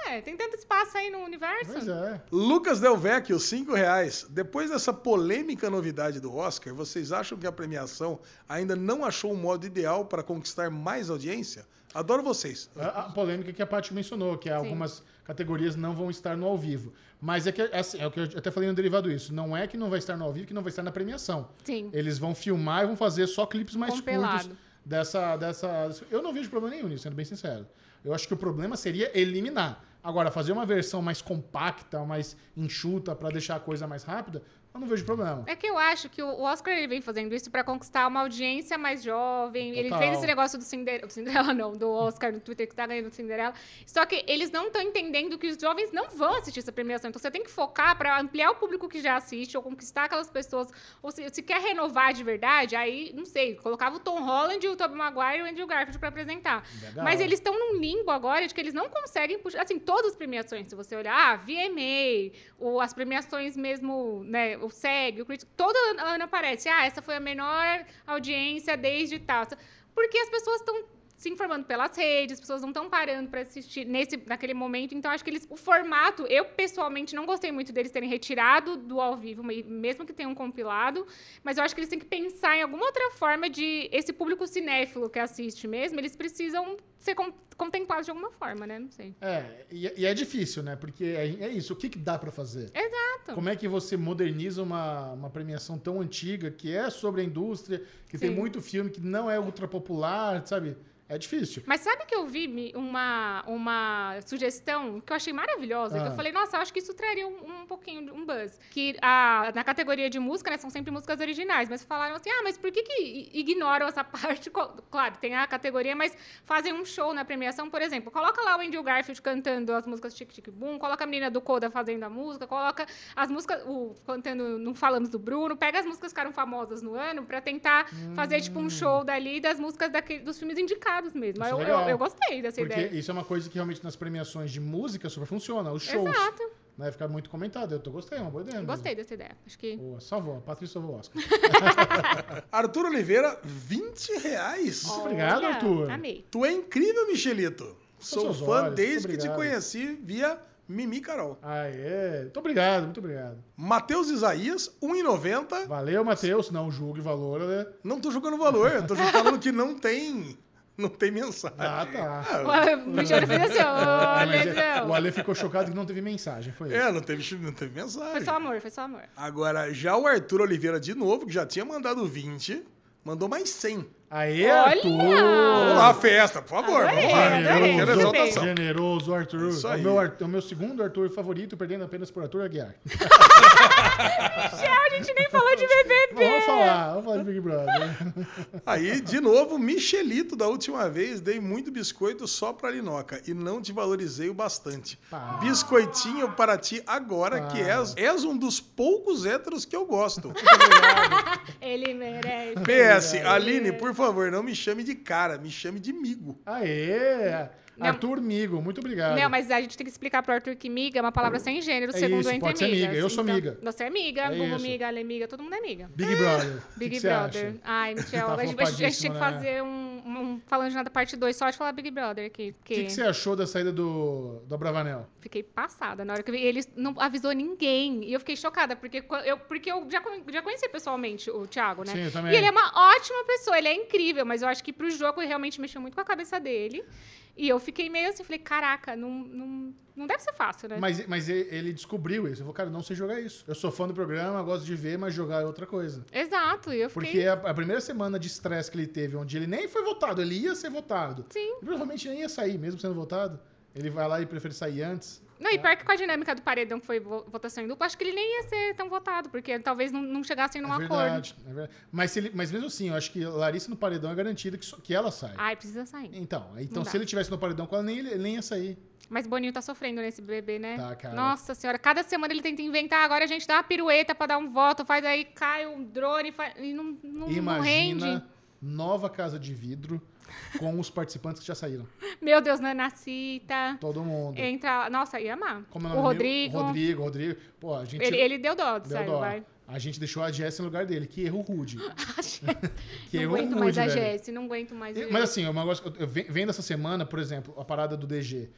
É, tem tanto espaço aí no universo. Pois é. Lucas Del Vecchio, 5 reais. Depois dessa polêmica novidade do Oscar, vocês acham que a premiação ainda não achou um modo ideal para conquistar mais audiência? Adoro vocês. A, a polêmica que a Paty mencionou, que algumas categorias não vão estar no ao vivo. Mas é que é assim, é o que eu até falei no derivado isso. Não é que não vai estar no ao vivo, que não vai estar na premiação. Sim. Eles vão filmar e vão fazer só clipes mais Compilado. curtos dessa, dessa. Eu não vejo problema nenhum nisso, sendo bem sincero. Eu acho que o problema seria eliminar. Agora, fazer uma versão mais compacta, mais enxuta, pra deixar a coisa mais rápida, eu não vejo problema. É que eu acho que o Oscar ele vem fazendo isso pra conquistar uma audiência mais jovem. Ele Total. fez esse negócio do Cinderela, Cinderela não, do Oscar no Twitter que tá ganhando do Cinderela. Só que eles não estão entendendo que os jovens não vão assistir essa premiação. Então você tem que focar pra ampliar o público que já assiste ou conquistar aquelas pessoas. Ou se, se quer renovar de verdade, aí, não sei, colocava o Tom Holland, o Tobey Maguire e o Andrew Garfield pra apresentar. Legal. Mas eles estão num limbo agora de que eles não conseguem puxar. Assim, todas as premiações, se você olhar, ah, VMA, ou as premiações mesmo, né? O SEG, o Critics, todo ano aparece, ah, essa foi a menor audiência desde tal. Porque as pessoas estão se informando pelas redes, as pessoas não estão parando para assistir nesse, naquele momento. Então, acho que eles. O formato, eu pessoalmente não gostei muito deles terem retirado do ao vivo, mesmo que tenham compilado. Mas eu acho que eles têm que pensar em alguma outra forma de. Esse público cinéfilo que assiste mesmo, eles precisam ser contemplados de alguma forma, né? Não sei. É, e, e é difícil, né? Porque é, é isso. O que, que dá para fazer? Exato. Como é que você moderniza uma, uma premiação tão antiga, que é sobre a indústria, que Sim. tem muito filme que não é ultra popular, sabe? É difícil. Mas sabe que eu vi uma, uma sugestão que eu achei maravilhosa? Ah. Eu falei, nossa, eu acho que isso traria um, um pouquinho, um buzz. Que a, na categoria de música, né, são sempre músicas originais. Mas falaram assim, ah, mas por que, que ignoram essa (laughs) parte? Claro, tem a categoria, mas fazem um show na premiação, por exemplo. Coloca lá o Andrew Garfield cantando as músicas Tic Tic Boom, coloca a menina do Coda fazendo a música, coloca as músicas, o, cantando Não Falamos do Bruno, pega as músicas que ficaram famosas no ano pra tentar hum. fazer, tipo, um show dali das músicas daquele, dos filmes indicados mesmo. É eu, eu, eu, gostei dessa Porque ideia. isso é uma coisa que realmente nas premiações de música super funciona. Os shows. Exato. Né, ficar muito comentado. Eu tô gostei, é uma boa ideia. Gostei dessa ideia. Acho que. Boa, salvou. Patrícia salvou o Oscar. (laughs) Arthur Oliveira, 20 reais. Muito obrigado, Arthur. Amei. Tu é incrível, Michelito. Sou fã olhos, desde que te conheci via Mimi Carol. Ah, é. Muito obrigado, muito obrigado. Matheus Isaías, 1,90. Valeu, Matheus. Não julgue valor, né? Não tô jogando valor. Eu tô falando que não tem (laughs) não tem mensagem. Ah, tá. o Michel (laughs) fez assim, ô, O Ale ficou chocado que não teve mensagem, foi isso. É, não teve, não teve mensagem. Foi só amor, foi só amor. Agora, já o Arthur Oliveira, de novo, que já tinha mandado 20, mandou mais 100. Aê, Arthur! Vamos lá, festa, por favor. Adorei, vamos lá. Generoso, generoso Arthur. Isso aí. É o meu, o meu segundo Arthur favorito, perdendo apenas por Arthur Aguiar. (laughs) (laughs) Michel, a gente nem falou de BBB. Vamos falar, vamos falar de Big Brother. (laughs) Aí, de novo, Michelito, da última vez, dei muito biscoito só pra Linoca e não te valorizei o bastante. Ah. Biscoitinho para ti agora, ah. que és, és um dos poucos héteros que eu gosto. Ele merece. PS, Aline, por favor favor, não me chame de cara, me chame de migo. Aê! Não, Arthur Migo, muito obrigado. Não, mas a gente tem que explicar pro Arthur que miga é uma palavra sem gênero, é segundo isso, o Entre pode ser miga. Eu sou então, miga. Você é miga, é Google miga, Ale miga, todo mundo é miga. Big Brother. (gasps) Big que Brother. Que Ai, Michel, tá a, gente, a gente tinha que né? fazer um, um, Falando de nada parte 2 só de falar Big Brother aqui. O que, que, você achou da saída do, do Bravanel? Fiquei passada na hora que eu vi. Ele não avisou ninguém. E eu fiquei chocada, porque eu, porque eu já, já conheci pessoalmente o Thiago, né? Sim, eu também. E ele é uma ótima pessoa, ele é incrível, mas eu acho que pro jogo realmente mexeu muito com a cabeça dele. E eu fiquei meio assim, falei, caraca, não, não, não deve ser fácil, né? Mas, mas ele descobriu isso. Eu falei, cara, não sei jogar isso. Eu sou fã do programa, gosto de ver, mas jogar é outra coisa. Exato. E eu fiquei... Porque a, a, primeira semana de estresse que ele teve, onde ele nem foi votado, ele ia ser votado. Sim. E provavelmente nem ia sair, mesmo sendo votado. Ele vai lá e prefere sair antes. Não, e pior que com a dinâmica do paredão, que foi votação em dupla, acho que ele nem ia ser tão votado, porque talvez não, não chegassem num é verdade, acordo. É verdade. Mas, ele, mas mesmo assim, eu acho que Larissa no paredão é garantida que, que ela sai. Ai, precisa sair. Então, então se ele tivesse no paredão com ela, nem, ele nem ia sair. Mas Boninho tá sofrendo nesse bebê, né? Tá, cara. Nossa senhora, cada semana ele tenta inventar, agora a gente dá uma pirueta pra dar um voto, faz aí, cai um drone faz, e não, não, Imagina não rende. nova casa de vidro com os participantes que já saíram. Meu Deus, Nanacita. Todo mundo. Entra. Nossa, ia amar. Como é o Rodrigo. Rodrigo, Rodrigo. Pô, a gente. Ele, ele deu dó, deu sério, dó. vai. A gente deixou a Jess no lugar dele. Que erro rude. (laughs) (laughs) que não erro aguento rude, mais a Jess, não aguento mais. Mas assim, uma coisa, vendo essa semana, por exemplo, a parada do DG.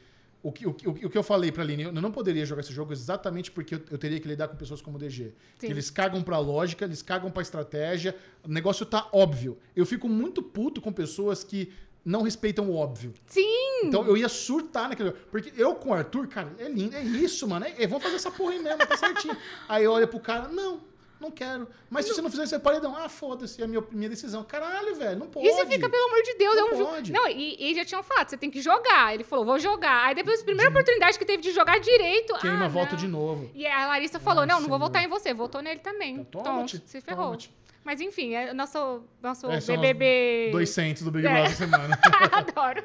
O que, o, o, o que eu falei pra Aline, eu não poderia jogar esse jogo exatamente porque eu, eu teria que lidar com pessoas como o DG. Eles cagam pra lógica, eles cagam pra estratégia, o negócio tá óbvio. Eu fico muito puto com pessoas que não respeitam o óbvio. Sim! Então eu ia surtar naquele. Porque eu com o Arthur, cara, é lindo, é isso, mano. É, vamos fazer essa porra aí mesmo, tá certinho. (laughs) aí olha pro cara, não, não quero. Mas não. se você não fizer esse paredão, ah, foda-se, é a minha, minha decisão. Caralho, velho, não pode. E você fica, pelo amor de Deus, não é um pode. Não, e, e já tinham falado, você tem que jogar. Ele falou, vou jogar. Aí depois, a primeira oportunidade que teve de jogar direito. Queima, ah, volta de novo. E a Larissa falou: não, não vou votar em você, votou nele também. Então, toma se ferrou. Toma mas enfim, é nosso, nosso é, BBB. 200 do Big Brother é. semana. (laughs) Adoro.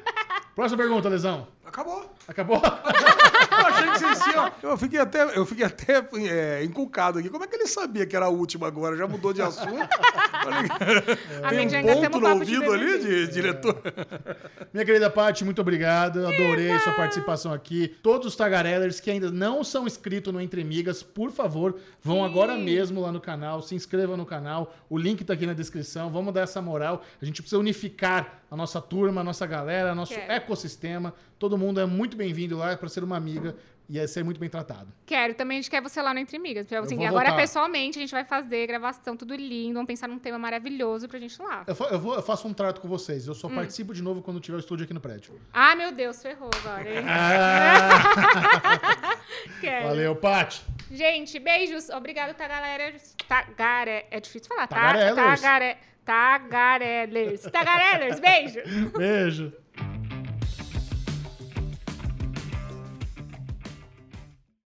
Próxima pergunta, Lesão. Acabou. Acabou? (laughs) Eu achei que vocês tinham. Eu fiquei até, eu fiquei até é, encucado aqui. Como é que ele sabia que era a última agora? Já mudou de assunto? (laughs) Já Tem um ponto no papo de ouvido ali, de, diretor? Minha querida Paty, muito obrigado. Adorei sua participação aqui. Todos os tagarellers que ainda não são inscritos no Entre Migas, por favor, vão Sim. agora mesmo lá no canal, se inscrevam no canal. O link tá aqui na descrição. Vamos dar essa moral. A gente precisa unificar a nossa turma, a nossa galera, nosso Quero. ecossistema. Todo mundo é muito bem-vindo lá para ser uma amiga e é ser muito bem tratado. Quero, também a gente quer você lá no Entre Migas. Assim, agora, voltar. pessoalmente, a gente vai fazer gravação, tudo lindo. Vamos pensar num tema maravilhoso pra gente lá. Eu, eu vou- eu faço um trato com vocês. Eu só Hum. participo de novo quando tiver o estúdio aqui no prédio. Ah, meu Deus, ferrou agora? Ah, (laughs) valeu, Paty. Gente, beijos. Obrigado, Tagalera. Tagare... É difícil falar. Ta- Tagarellers. Tagare... Tagarellers. Tagarellers, beijo. Beijo.